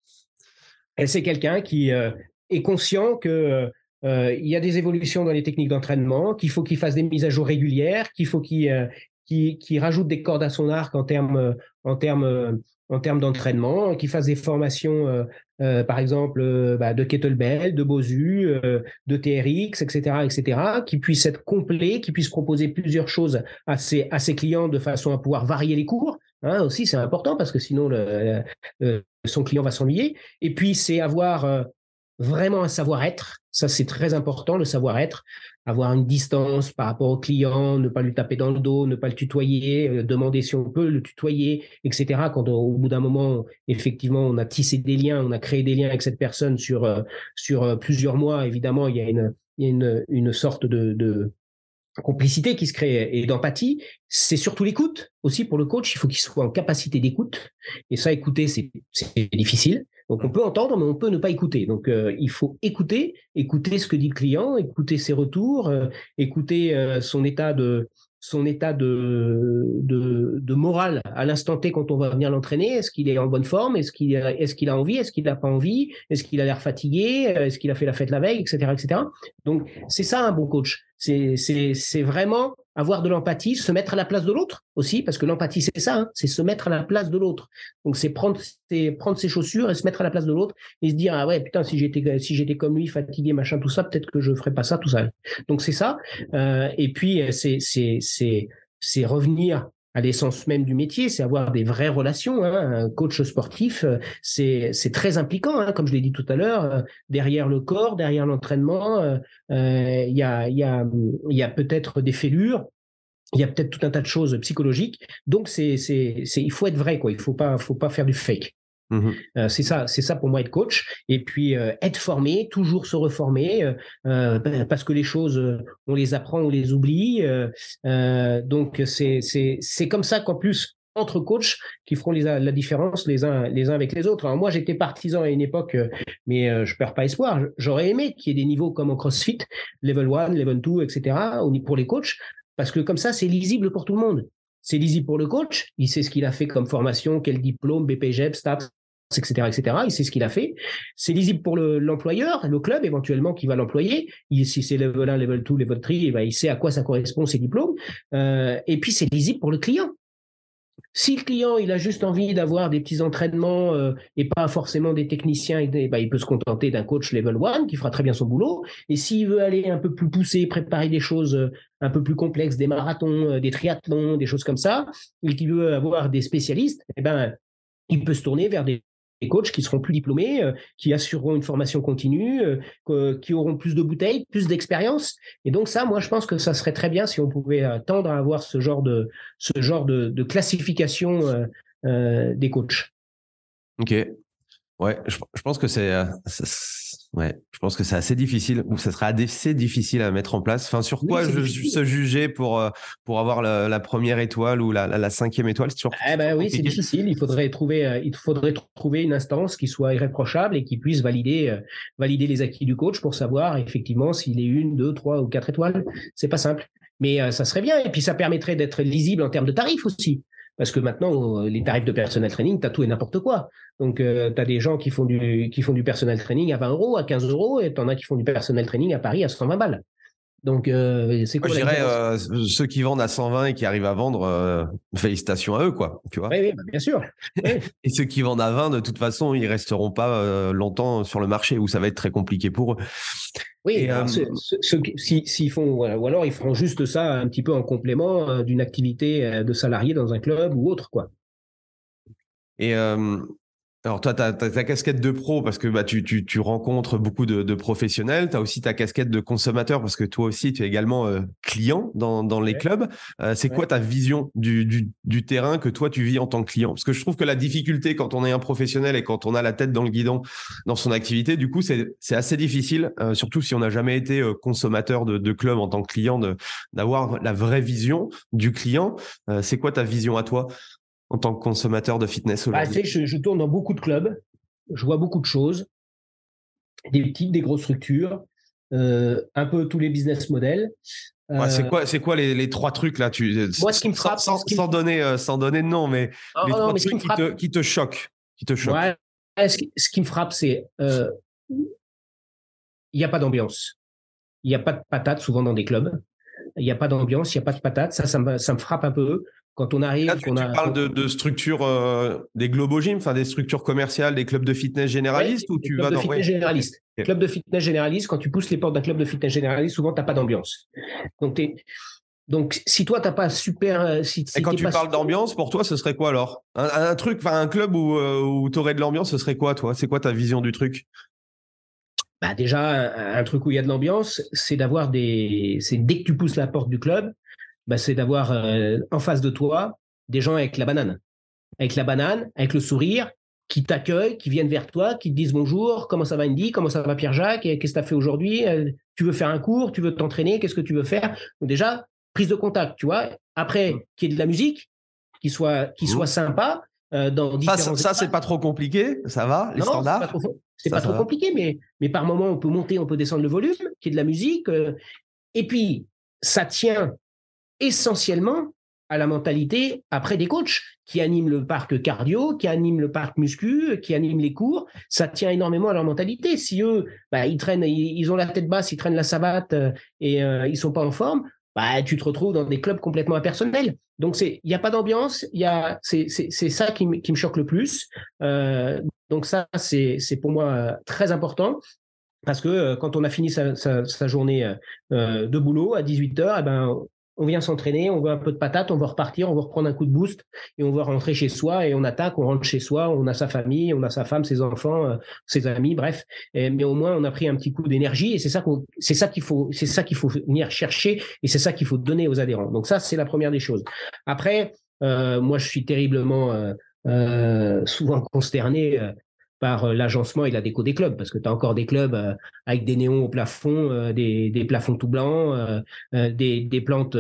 C'est quelqu'un qui euh, est conscient que euh, il y a des évolutions dans les techniques d'entraînement, qu'il faut qu'il fasse des mises à jour régulières, qu'il faut qu'il qui, rajoute des cordes à son arc en termes en termes en termes d'entraînement, qu'il fasse des formations, euh, par exemple, bah, de kettlebell, de Bosu, de TRX, etc., etc., qui puisse être complet, qui puisse proposer plusieurs choses à ses, à ses clients de façon à pouvoir varier les cours. Hein, aussi, c'est important parce que sinon, le, son client va s'ennuyer. Et puis, c'est avoir vraiment un savoir-être. Ça, c'est très important, le savoir-être. Avoir une distance par rapport au client, ne pas lui taper dans le dos, ne pas le tutoyer, euh, demander si on peut le tutoyer, etc. Quand au bout d'un moment, effectivement, on a tissé des liens, on a créé des liens avec cette personne sur, euh, sur euh, plusieurs mois, évidemment, il y a une, une, une sorte de, de complicité qui se crée et d'empathie, c'est surtout l'écoute aussi pour le coach. Il faut qu'il soit en capacité d'écoute. Et ça, écouter, c'est difficile. Donc on peut entendre, mais on peut ne pas écouter. Donc euh, il faut écouter, écouter ce que dit le client, écouter ses retours, euh, écouter euh, son état de son état de, de, de morale à l'instant T quand on va venir l'entraîner. Est-ce qu'il est en bonne forme? Est-ce qu'il est-ce qu'il a envie? Est-ce qu'il n'a pas envie? Est-ce qu'il a l'air fatigué? Est-ce qu'il a fait la fête la veille, etc., etc. Donc c'est ça un bon coach. C'est c'est c'est vraiment avoir de l'empathie, se mettre à la place de l'autre aussi, parce que l'empathie, c'est ça, hein, c'est se mettre à la place de l'autre. Donc, c'est prendre ses, prendre ses chaussures et se mettre à la place de l'autre et se dire, ah ouais, putain, si j'étais, si j'étais comme lui, fatigué, machin, tout ça, peut-être que je ferais pas ça tout seul. Donc, c'est ça. Euh, et puis, c'est, c'est, c'est, c'est revenir à l'essence même du métier, c'est avoir des vraies relations. Hein. Un coach sportif, euh, c'est très impliquant, hein, comme je l'ai dit tout à l'heure. Euh, derrière le corps, derrière l'entraînement, euh, il y a y a y a peut-être des fêlures. Il y a peut-être tout un tas de choses psychologiques. Donc c'est il faut être vrai quoi. Il faut pas faut pas faire du fake. Mmh euh, c'est ça, c'est ça pour moi être coach. Et puis euh, être formé, toujours se reformer, euh, ben, parce que les choses, on les apprend, on les oublie. donc c'est comme ça qu'en plus entre coachs qui feront la différence les uns les uns avec les autres. Alors moi j'étais partisan à une époque, mais je perds pas espoir. J'aurais aimé qu'il y ait des niveaux comme au CrossFit, level 1, level 2, etc. pour les coachs, parce que comme ça c'est lisible pour tout le monde. C'est lisible pour le coach, il sait ce qu'il a fait comme formation, quel diplôme, BPGEP, STAPS, etc., etc. Il sait ce qu'il a fait. C'est lisible pour l'employeur, le, club éventuellement qui va l'employer. Si c'est level 1, level 2, level 3, eh ben, il sait à quoi ça correspond ces diplômes. Euh, et puis c'est lisible pour le client. Si le client il a juste envie d'avoir des petits entraînements euh, et pas forcément des techniciens, eh ben, il peut se contenter d'un coach level 1 qui fera très bien son boulot. Et s'il veut aller un peu plus poussé, préparer des choses euh, un peu plus complexes, des marathons, des triathlons, des choses comme ça, et qu'il veut avoir des spécialistes, eh ben, il peut se tourner vers des coachs qui seront plus diplômés, euh, qui assureront une formation continue, euh, qui auront plus de bouteilles, plus d'expérience. Et donc ça, moi, je pense que ça serait très bien si on pouvait euh, tendre à avoir ce genre de, classification des coachs. Ok. Ouais, je, pense que c'est Ouais, je pense que c'est assez difficile, ou ça sera assez difficile à mettre en place. Enfin, sur quoi je, se juger pour, euh, pour avoir la, première étoile ou la, la, cinquième étoile C'est eh ben oui, c'est difficile. Il faudrait, trouver, euh, il faudrait trouver une instance qui soit irréprochable et qui puisse valider, euh, valider les acquis du coach pour savoir effectivement s'il est une, deux, trois ou quatre étoiles. C'est pas simple. Mais ça serait bien. Et puis ça permettrait d'être lisible en termes de tarifs aussi. Parce que maintenant, les tarifs de personnel training, tu as tout et n'importe quoi. Donc, euh, tu as des gens qui font, du, qui font du personnel training à 20 euros, à 15 euros, et tu en as qui font du personnel training à Paris à 120 balles. Donc, euh, c'est quoi Je dirais euh, ceux qui vendent à 120 et qui arrivent à vendre, euh, félicitations à eux, quoi. Tu vois oui, oui, bah, bien sûr. et ceux qui vendent à 20, de toute façon, ils resteront pas longtemps sur le marché où ça va être très compliqué pour eux. Oui, ceux, s'ils font, ou alors ils feront juste ça un petit peu en complément d'une activité de salarié dans un club ou autre, quoi. Et alors toi, tu as, ta casquette de pro parce que bah, tu, tu, tu rencontres beaucoup de, de professionnels. Tu as aussi ta casquette de consommateur parce que toi aussi, tu es également euh, client dans, dans les clubs. Euh, c'est quoi ta vision du, du, du, terrain que toi, tu vis en tant que client? Parce que je trouve que la difficulté quand on est un professionnel et quand on a la tête dans le guidon dans son activité, du coup, c'est assez difficile, euh, surtout si on n'a jamais été consommateur de, de club en tant que client, d'avoir la vraie vision du client. c'est quoi ta vision à toi? En tant que consommateur de fitness bah, aujourd'hui je, je, tourne dans beaucoup de clubs, je vois beaucoup de choses. des petites, des grosses structures, un peu tous les business models. c'est quoi, c'est quoi les, trois trucs là tu, Moi, ce qui me frappe, sans, donner, sans donner de nom, mais oh, les trois trucs qui, te, qui, te, choquent, qui te choquent. ce, qui, me frappe, c'est il n'y a pas d'ambiance. Il n'y a pas de patate souvent dans des clubs. Il n'y a pas d'ambiance, il n'y a pas de patate. Ça, ça me, ça me frappe un peu. Quand on arrive, tu, parles de, structures euh, des globo gym, enfin des structures commerciales, des clubs de fitness généralistes ou tu vas de fitness généraliste. Club de fitness généraliste, quand tu pousses les portes d'un club de fitness généraliste, souvent tu n'as pas d'ambiance. Donc, donc si toi tu n'as pas super, euh, si, et quand tu parles d'ambiance, pour toi, ce serait quoi alors? Un, truc, enfin un club où, euh, où tu aurais de l'ambiance, ce serait quoi toi? C'est quoi ta vision du truc? Bah déjà, un, truc où il y a de l'ambiance, c'est d'avoir des. C'est dès que tu pousses la porte du club, bah, c'est d'avoir euh, en face de toi des gens avec la banane. Avec la banane, avec le sourire, qui t'accueillent, qui viennent vers toi, qui te disent bonjour, comment ça va Andy, comment ça va Pierre-Jacques, qu'est-ce que tu as fait aujourd'hui, euh, tu veux faire un cours, tu veux t'entraîner, qu'est-ce que tu veux faire? Donc déjà, prise de contact, tu vois. Après, qu'il y ait de la musique, qui soit, qui mmh. soit sympa. Euh, dans ça, ça c'est pas trop compliqué, ça va, les standards? C'est pas trop, compliqué, mais, mais par moment, on peut monter, on peut descendre le volume, qu'il y ait de la musique. et puis, ça tient essentiellement à la mentalité après des coachs qui animent le parc cardio, qui animent le parc muscu, qui animent les cours. Ça tient énormément à leur mentalité. Si eux, bah, ils traînent, ils, ont la tête basse, ils traînent la savate euh, et euh, ils sont pas en forme, bah, tu te retrouves dans des clubs complètement impersonnels. Donc c'est, il n'y a pas d'ambiance. Il y a, c'est, ça qui, me choque le plus. Euh, donc ça, c'est, pour moi très important. Parce que quand on a fini sa journée de boulot à 18h, eh ben, on vient s'entraîner, on veut un peu de patate, on va repartir, on va reprendre un coup de boost et on va rentrer chez soi et on attaque, on rentre chez soi, on a sa famille, on a sa femme, ses enfants, euh, ses amis, bref. mais au moins on a pris un petit coup d'énergie et c'est ça qu'on, c'est ça qu'il faut, c'est ça qu'il faut venir chercher et c'est ça qu'il faut donner aux adhérents. Donc ça c'est la première des choses. Après, euh, moi je suis terriblement euh, souvent consterné par euh, l'agencement et la déco des clubs, parce que tu as encore des clubs euh, avec des néons au plafond, euh, des, des, plafonds tout blancs, des, des, plantes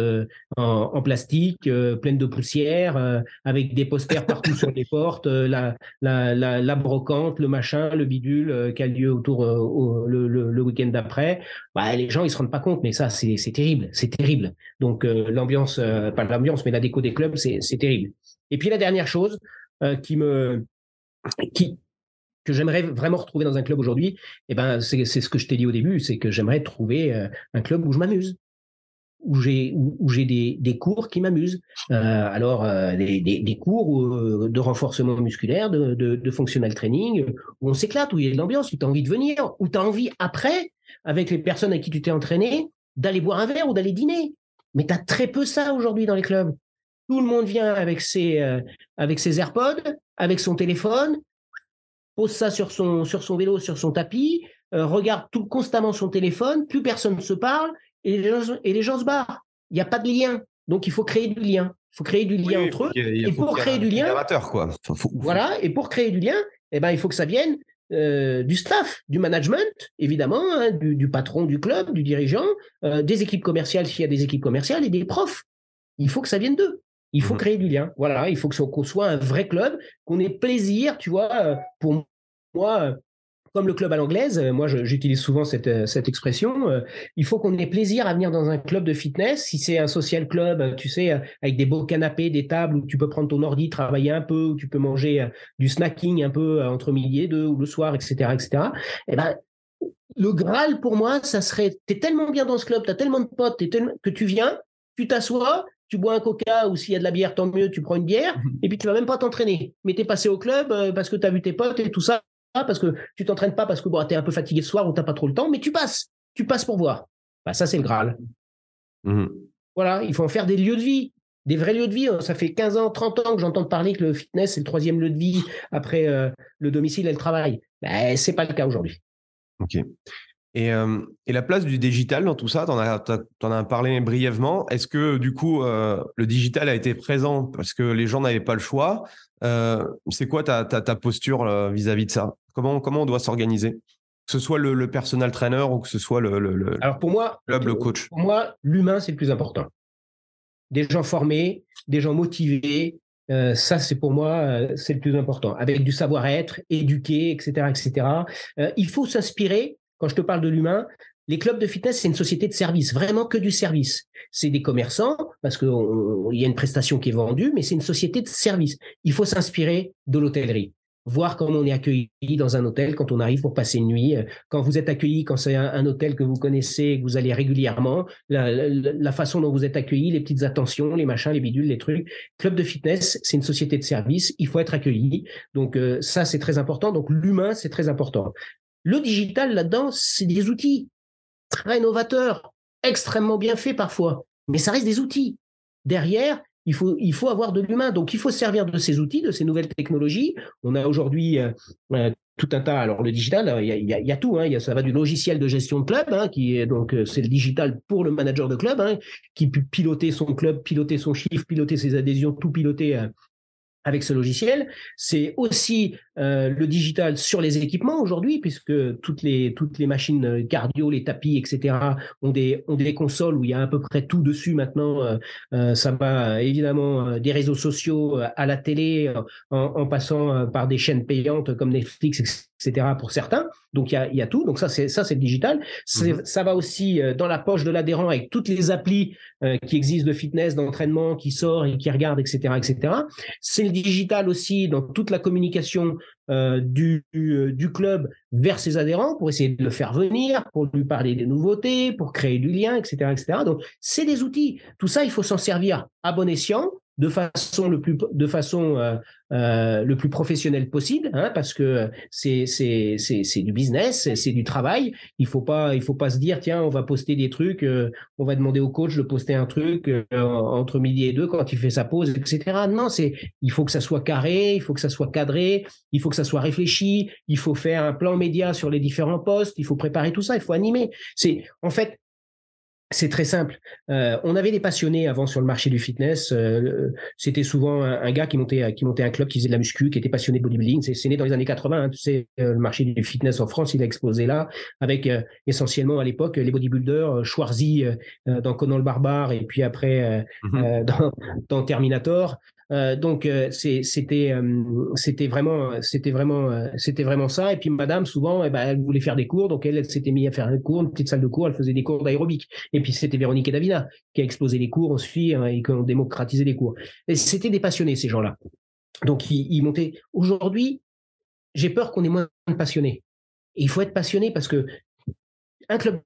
en, en, plastique pleines de poussière, avec des posters partout sur les portes, la, la, la, la, brocante, le machin, le bidule qui a lieu autour le, le, le week-end d'après. Bah, les gens ils se rendent pas compte, mais ça c'est terrible, c'est terrible. Donc l'ambiance, pas l'ambiance, mais la déco des clubs, c'est terrible. Et puis la dernière chose qui me qui, que j'aimerais vraiment retrouver dans un club aujourd'hui, eh ben, c'est ce que je t'ai dit au début, c'est que j'aimerais trouver euh, un club où je m'amuse, où j'ai où, des, des, cours qui m'amusent. Euh, alors euh, des, des, cours de renforcement musculaire, de, de, functional training, où on s'éclate, où il y a de l'ambiance, où tu as envie de venir, où tu as envie après, avec les personnes avec qui tu t'es entraîné, d'aller boire un verre ou d'aller dîner. Mais tu as très peu ça aujourd'hui dans les clubs. Tout le monde vient avec ses, avec ses AirPods, avec son téléphone, pose ça sur son, sur son vélo, sur son tapis, euh, regarde tout, constamment son téléphone, plus personne ne se parle et les gens, et les gens se barrent. Il n'y a pas de lien. Donc il faut créer du lien. Il faut créer du lien entre eux. et pour créer du lien. quoi. Voilà. Et pour créer du lien, eh ben, il faut que ça vienne euh, du staff, du management, évidemment, hein, du, patron du club, du dirigeant, euh, des équipes commerciales s'il y a des équipes commerciales et des profs. Il faut que ça vienne d'eux. Il faut mmh créer du lien. Voilà, il faut qu'on soit un vrai club, qu'on ait plaisir, tu vois. Euh, pour moi, euh, comme le club à l'anglaise, euh, moi j'utilise souvent cette, cette expression, il faut qu'on ait plaisir à venir dans un club de fitness. Si c'est un social club, tu sais, avec des beaux canapés, des tables où tu peux prendre ton ordi, travailler un peu, où tu peux manger du snacking un peu entre midi et deux ou le soir, etc., etc. Eh ben, le Graal pour moi, ça serait, tu es tellement bien dans ce club, tu as tellement de potes, que tu viens, tu t'assois, tu bois un coca ou s'il y a de la bière, tant mieux, tu prends une bière, mhm. et puis tu vas même pas t'entraîner. Mais tu es passé au club euh, parce que tu as vu tes potes et tout ça, parce que tu t'entraînes pas parce que bon, tu es un peu fatigué ce soir ou tu pas trop le temps, mais tu passes. Tu passes pour voir. Bah, ça, c'est le Graal. Mhm. Voilà, il faut en faire des lieux de vie, des vrais lieux de vie. Ça fait 15 ans, 30 ans que j'entends parler que le fitness, c'est le troisième lieu de vie après euh, le domicile et le travail. Ben, c'est pas le cas aujourd'hui. Ok. Et, la place du digital dans tout ça, tu en, en, as parlé brièvement. Est-ce que du coup, le digital a été présent parce que les gens n'avaient pas le choix? C'est quoi ta, ta, posture vis-à-vis de ça? Comment, comment on doit s'organiser? Que ce soit le, le, personal trainer ou que ce soit le, le, Alors pour moi, club, le coach. Pour moi, l'humain, c'est le plus important. Des gens formés, des gens motivés, ça, c'est pour moi, c'est le plus important. Avec du savoir-être, éduqué, etc., etc. il faut s'inspirer. Quand je te parle de l'humain, les clubs de fitness, c'est une société de service, vraiment que du service. C'est des commerçants, parce qu'il y a une prestation qui est vendue, mais c'est une société de service. Il faut s'inspirer de l'hôtellerie voir comment on est accueilli dans un hôtel quand on arrive pour passer une nuit. Quand vous êtes accueilli, quand c'est un, hôtel que vous connaissez, que vous allez régulièrement, la, façon dont vous êtes accueilli, les petites attentions, les machins, les bidules, les trucs. Club de fitness, c'est une société de service, il faut être accueilli. Donc euh, ça, c'est très important. Donc l'humain, c'est très important. Le digital, là-dedans, c'est des outils très novateurs, extrêmement bien faits parfois, mais ça reste des outils. Derrière, il faut, avoir de l'humain. Donc, il faut servir de ces outils, de ces nouvelles technologies. On a aujourd'hui euh, euh, tout un tas. Alors, le digital, il y a, tout. Hein. ça va du logiciel de gestion de club, hein, qui est donc euh, c'est le digital pour le manager de club, hein, qui peut piloter son club, piloter son chiffre, piloter ses adhésions, tout piloter avec ce logiciel. C'est aussi euh, le digital sur les équipements aujourd'hui, puisque toutes les, toutes les machines euh, cardio, les tapis, etc., ont des, ont des consoles où il y a à peu près tout dessus maintenant. Euh, ça va évidemment des réseaux sociaux à la télé, en, passant par des chaînes payantes comme Netflix, etc. pour certains. Donc il y a, y a, tout. Donc ça c'est ça c'est le digital. Mmh ça va aussi dans la poche de l'adhérent avec toutes les applis qui existent de fitness, d'entraînement, qui sort et qui regarde, etc., etc. C'est le digital aussi dans toute la communication euh, du, euh, du, club vers ses adhérents pour essayer de le faire venir, pour lui parler des nouveautés, pour créer du lien, etc., etc. Donc, c'est des outils. Tout ça, il faut s'en servir à bon escient de façon le plus de façon euh, euh, le plus professionnelle possible hein, parce que c'est c'est c'est c'est du business c'est du travail. Il faut pas il faut pas se dire tiens on va poster des trucs euh, on va demander au coach de poster un truc entre midi et deux quand il fait sa pause etc non c'est il faut que ça soit carré il faut que ça soit cadré il faut que ça soit réfléchi il faut faire un plan média sur les différents postes il faut préparer tout ça il faut animer. C'est en fait c'est très simple. Euh, on avait des passionnés avant sur le marché du fitness. Euh, c'était souvent un, gars qui montait, qui montait un club, qui faisait de la muscu, qui était passionné de bodybuilding. C'est né dans les années 80. Hein, tu sais, euh, le marché du fitness en France, il a explosé là, avec essentiellement à l'époque les bodybuilders, Schwarzy dans Conan le Barbare, et puis après mm-hmm. dans, dans, Terminator. Euh, donc euh, c'était euh, c'était vraiment c'était vraiment c'était vraiment ça. Et puis Madame souvent, eh ben, elle voulait faire des cours, donc elle, s'était mise à faire des cours, une petite salle de cours. Elle faisait des cours d'aérobic. Et puis c'était Véronique et Davina qui a explosé les cours ensuite hein, et qui ont démocratisé les cours. Et c'était des passionnés ces gens-là. Donc ils, ils montaient. Aujourd'hui, j'ai peur qu'on ait moins de passionnés. Et il faut être passionné parce que un club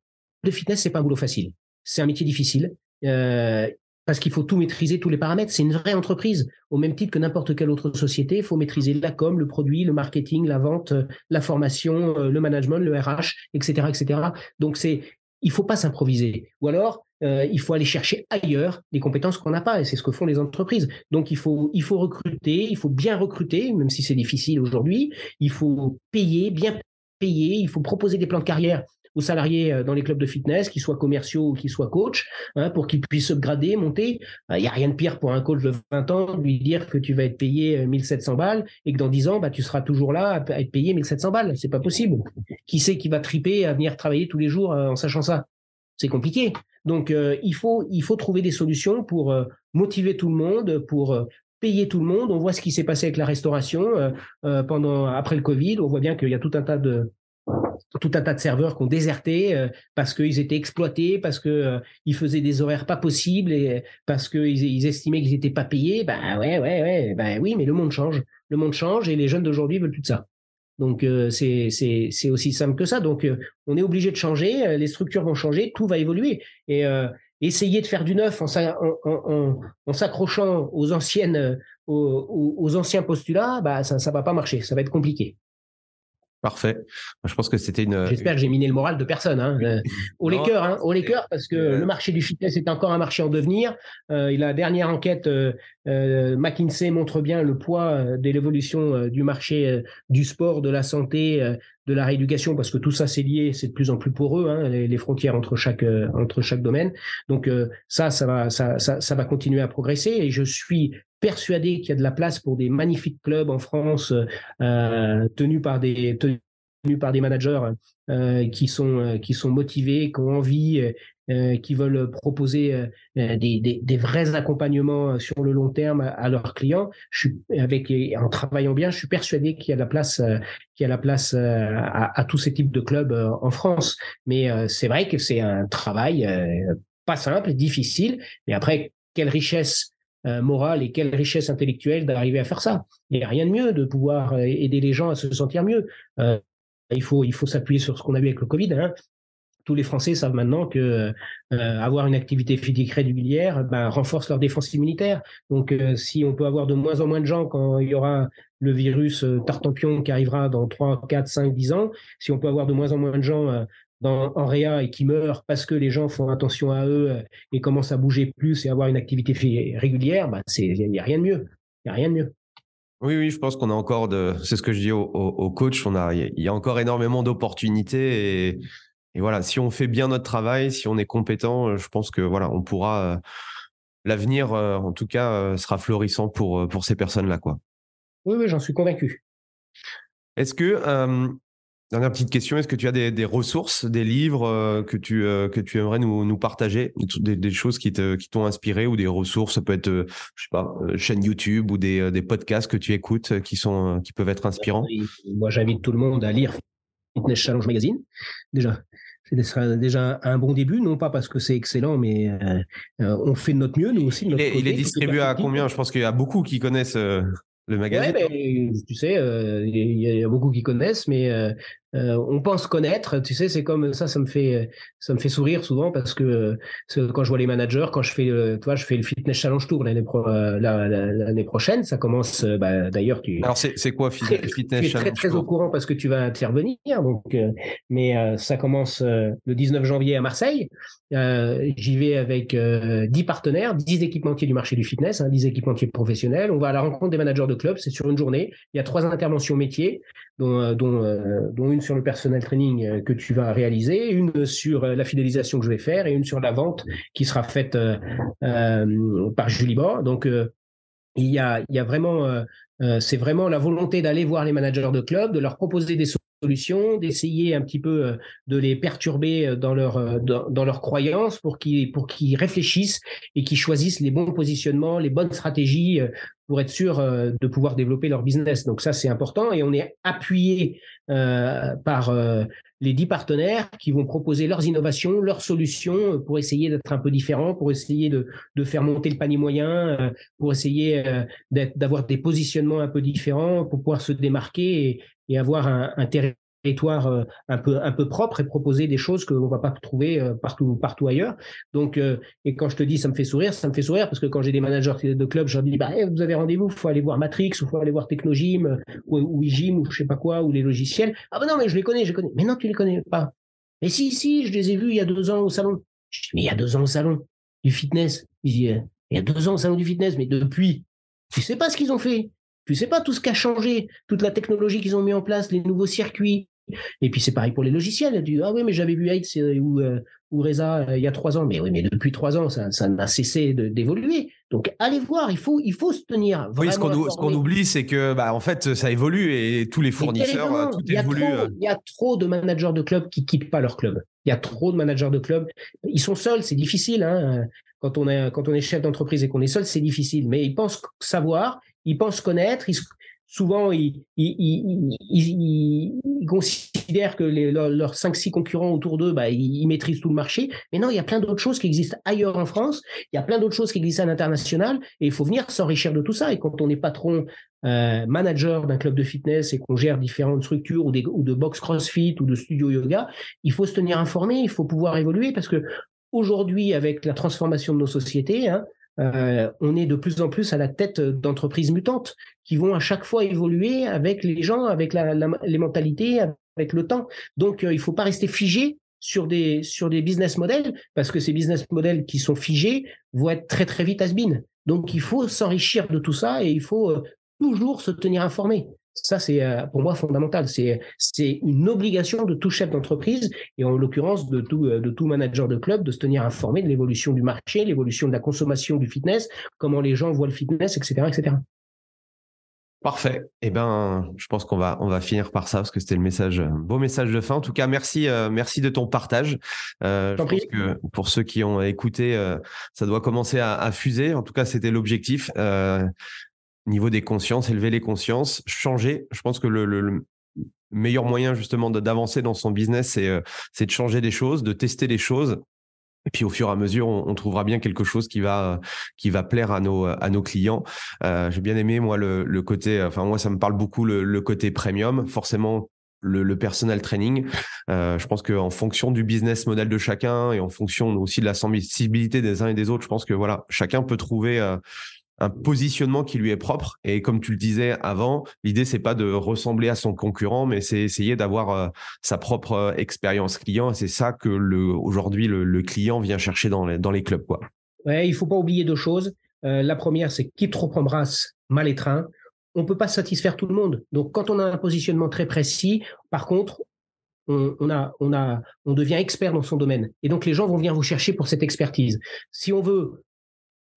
de fitness, c'est pas un boulot facile. C'est un métier difficile. Euh, parce qu'il faut tout maîtriser, tous les paramètres. C'est une vraie entreprise. Au même titre que n'importe quelle autre société, il faut maîtriser la com, le produit, le marketing, la vente, la formation, euh, le management, le RH, etc., etc. Donc c'est, il faut pas s'improviser. Ou alors, euh, il faut aller chercher ailleurs des compétences qu'on n'a pas, et c'est ce que font les entreprises. Donc il faut, il faut recruter, il faut bien recruter, même si c'est difficile aujourd'hui. Il faut payer, bien payer. Il faut proposer des plans de carrière aux salariés euh, dans les clubs de fitness, qu'ils soient commerciaux ou qu'ils soient coachs, hein, pour qu'ils puissent upgrader, monter. Il n'y a rien de pire pour un coach de 20 ans de lui dire que tu vas être payé 1700 euh, balles et que dans 10 ans, bah, tu seras toujours là à être payé 1700 balles. C'est pas possible. Qui sait qui va triper à venir travailler tous les jours euh, en sachant ça? C'est compliqué. Donc, il, faut, il faut trouver des solutions pour motiver tout le monde, pour payer tout le monde. On voit ce qui s'est passé avec la restauration pendant après le Covid. On voit bien qu'il y a tout un tas de, tout un tas de serveurs qui ont déserté euh, parce qu'ils étaient exploités, parce qu'ils euh, faisaient des horaires pas possibles et parce qu'ils ils estimaient qu'ils n'étaient pas payés. Ben ouais, ouais, ouais, ben oui, mais le monde change. Le monde change et les jeunes d'aujourd'hui veulent plus de ça. Donc euh, c'est c'est aussi simple que ça. Donc on est obligé de changer, les structures vont changer, tout va évoluer et essayer de faire du neuf en, s'accrochant aux anciennes aux, aux, anciens postulats, bah ça ça va pas marcher, ça va être compliqué. Parfait. Je pense que c'était une. J'espère que j'ai miné le moral de personne. Hein. Au Laker, hein, au Laker, parce que le marché du fitness est encore un marché en devenir. Euh, la dernière enquête euh, euh, McKinsey montre bien le poids de l'évolution du marché du sport, de la santé, de la rééducation, parce que tout ça c'est lié, c'est de plus en plus poreux, hein, les, les, frontières entre chaque entre chaque domaine. Donc ça, ça va, ça, ça, ça va continuer à progresser. Et je suis persuadé qu'il y a de la place pour des magnifiques clubs en France euh, tenus par des par des managers qui sont qui sont motivés, qui ont envie, qui veulent proposer des, des, vrais accompagnements sur le long terme à, leurs clients. Je suis avec en travaillant bien, je suis persuadé qu'il y a la place qu'il y a la place à, à, tous ces types de clubs en France. Mais c'est vrai que c'est un travail pas simple, difficile. Mais après, quelle richesse euh, morale et quelle richesse intellectuelle d'arriver à faire ça? Il n'y a rien de mieux de pouvoir euh, aider les gens à se sentir mieux. Euh, il faut, il faut s'appuyer sur ce qu'on a vu avec le Covid. Hein. Tous les Français savent maintenant que avoir une activité physique régulière ben, renforce leur défense immunitaire. Donc, si on peut avoir de moins en moins de gens quand il y aura le virus tartampion qui arrivera dans 3, 4, 5, 10 ans, si on peut avoir de moins en moins de gens en réa et qui meurent parce que les gens font attention à eux euh, et commencent à bouger plus et avoir une activité régulière, bah il n'y a rien de mieux. Il a rien de mieux. Oui, oui, je pense qu'on a encore de. C'est ce que je dis au, au, coach. On a, il y a encore énormément d'opportunités et, et, voilà, si on fait bien notre travail, si on est compétent, je pense que voilà, on pourra. Euh, l'avenir, euh, en tout cas, sera florissant pour pour ces personnes-là, quoi. Oui, oui, j'en suis convaincu. Est-ce que Dernière petite question, est-ce que tu as des, ressources, des livres euh, que, tu, euh, que tu aimerais nous, nous partager, des, choses qui, te, qui t'ont inspiré ou des ressources, ça peut être, euh, je sais pas, chaîne YouTube ou des, des podcasts que tu écoutes qui, sont, qui peuvent être inspirants? Moi, j'invite tout le monde à lire Fitness Challenge Magazine, déjà. C'est déjà un bon début, non pas parce que c'est excellent, mais on fait de notre mieux, nous aussi. il, est, il, est, distribué à combien? Je pense qu'il y a beaucoup qui connaissent le magazine. Ouais, tu sais, il y, a beaucoup qui connaissent, mais euh, on pense connaître, tu sais, c'est comme ça, ça me fait, ça me fait sourire souvent parce que quand je vois les managers, quand je fais, tu vois, je fais le fitness challenge tour l'année euh, l'année prochaine, ça commence. Euh, bah, D'ailleurs, tu. Alors c'est quoi fitness challenge Tu es très très au courant parce que tu vas intervenir, donc. mais ça commence le 19 janvier à Marseille. J'y vais avec 10 partenaires, 10 équipementiers du marché du fitness, hein, 10 équipementiers professionnels. On va à la rencontre des managers de clubs. C'est sur une journée. Il y a trois interventions métiers, dont, dont, dont une sur le personnel training euh, que tu vas réaliser, une sur euh, la fidélisation que je vais faire et une sur la vente qui sera faite euh, par Julie Bord. Donc, il y a, il y a vraiment, c'est vraiment la volonté d'aller voir les managers de club, de leur proposer des solutions, d'essayer un petit peu de les perturber dans leur dans, dans leurs croyances pour qu'ils pour qu'ils réfléchissent et qu'ils choisissent les bons positionnements, les bonnes stratégies pour être sûr de pouvoir développer leur business. Donc ça c'est important et on est appuyé euh, par euh, les dix partenaires qui vont proposer leurs innovations, leurs solutions pour essayer d'être un peu différents, pour essayer de, de faire monter le panier moyen, euh, pour essayer d'avoir des positionnements un peu différents, pour pouvoir se démarquer et, avoir un, territoire euh, un peu un peu propre et proposer des choses qu'on va pas trouver euh, partout partout ailleurs. Donc euh, et quand je te dis ça me fait sourire, ça me fait sourire parce que quand j'ai des managers de club, je leur dis bah eh, vous avez rendez-vous, faut aller voir Matrix ou faut aller voir Technogym ou, ou Igym ou je sais pas quoi ou les logiciels. Ah bah non mais je les connais, je les connais. Mais non tu les connais pas. Mais si si, je les ai vus il y a deux ans au salon. mais il y a deux ans au salon du fitness. il y a deux ans au salon du fitness, mais depuis, tu sais pas ce qu'ils ont fait. Tu sais pas tout ce qui a changé, toute la technologie qu'ils ont mis en place, les nouveaux circuits, et puis c'est pareil pour les logiciels. Tu ah oui, mais j'avais vu Heights ou, euh, ou Reza euh, il y a trois ans. Mais oui, mais depuis trois ans, ça, ça n'a cessé d'évoluer. Donc allez voir, il faut, il faut se tenir. Oui, ce qu'on oublie, c'est que bah, en fait, ça évolue et tous les fournisseurs, euh, tout évolue. Il y a trop de managers de clubs qui quittent pas leur club. Il y a trop de managers de clubs. Ils sont seuls, c'est difficile. Hein. Quand on est, quand on est chef d'entreprise et qu'on est seul, c'est difficile. Mais ils pensent savoir, ils pensent connaître, ils, souvent, ils, considèrent que leurs 5-6 concurrents autour d'eux, bah, ils, maîtrisent tout le marché. Mais non, il y a plein d'autres choses qui existent ailleurs en France. Il y a plein d'autres choses qui existent à l'international. Et il faut venir s'enrichir de tout ça. Et quand on est patron, euh, manager d'un club de fitness et qu'on gère différentes structures ou, ou de box CrossFit ou de studio yoga, il faut se tenir informé, il faut pouvoir évoluer parce que aujourd'hui, avec la transformation de nos sociétés, hein, euh, on est de plus en plus à la tête d'entreprises mutantes qui vont à chaque fois évoluer avec les gens, avec les mentalités, avec le temps. Donc, euh, il ne faut pas rester figé sur des, sur des business models parce que ces business models qui sont figés vont être très, très vite has -been. Donc, il faut s'enrichir de tout ça et il faut euh, toujours se tenir informé. Ça, c'est euh, pour moi fondamental. C'est une obligation de tout chef d'entreprise et en l'occurrence de tout, euh, de tout manager de club de se tenir informé de l'évolution du marché, l'évolution de la consommation du fitness, comment les gens voient le fitness, etc., etc. Parfait. Eh ben, je pense qu'on va on va finir par ça parce que c'était le message, beau message de fin. En tout cas, merci euh, merci de ton partage. Euh, je pense que pour ceux qui ont écouté, euh, ça doit commencer à, à, fuser. En tout cas, c'était l'objectif. Euh, niveau des consciences, élever les consciences, changer. Je pense que le, le, le meilleur moyen justement d'avancer dans son business, c'est euh, de changer des choses, de tester des choses et puis au fur et à mesure, on, trouvera bien quelque chose qui va qui va plaire à nos à nos clients. Euh, J'ai bien aimé moi le, le, côté, enfin moi ça me parle beaucoup le, côté premium. Forcément, le, le, personal training. Euh, je pense qu'en fonction du business model de chacun et en fonction aussi de la sensibilité des uns et des autres, je pense que voilà, chacun peut trouver euh, un positionnement qui lui est propre. Et comme tu le disais avant, l'idée c'est pas de ressembler à son concurrent, mais c'est essayer d'avoir euh, sa propre euh, expérience client. C'est ça que aujourd'hui le, client vient chercher dans les, dans clubs, quoi. Ouais, il faut pas oublier deux choses. Euh, la première, c'est qui trop embrasse mal étreint. On peut pas satisfaire tout le monde. Donc, quand on a un positionnement très précis, par contre, on devient expert dans son domaine. Et donc, les gens vont venir vous chercher pour cette expertise. Si on veut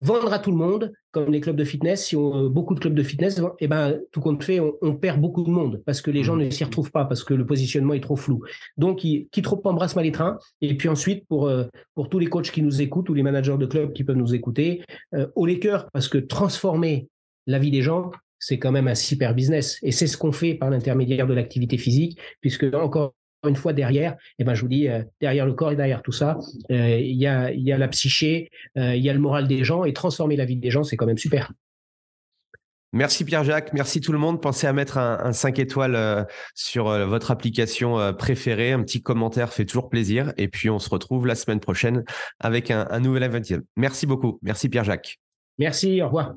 vendre à tout le monde, comme les clubs de fitness, si on, beaucoup de clubs de fitness, eh ben, tout compte fait, on, on, perd beaucoup de monde parce que les gens mmh. ne s'y retrouvent pas, parce que le positionnement est trop flou. Donc, qui, qui trop embrasse mal les trains. Et puis ensuite, pour, euh, pour tous les coachs qui nous écoutent, tous les managers de clubs qui peuvent nous écouter, euh, au les cœurs, parce que transformer la vie des gens, c'est quand même un super business. Et c'est ce qu'on fait par l'intermédiaire de l'activité physique, puisque encore une fois derrière, eh ben je vous dis, euh, derrière le corps et derrière tout ça, euh, il y, a, y a la psyché, euh, il y a le moral des gens et transformer la vie des gens, c'est quand même super. Merci Pierre-Jacques, merci tout le monde. Pensez à mettre un, un 5 étoiles sur votre application préférée. Un petit commentaire fait toujours plaisir. Et puis on se retrouve la semaine prochaine avec un, un nouvel événement. Merci beaucoup. Merci Pierre-Jacques. Merci, au revoir.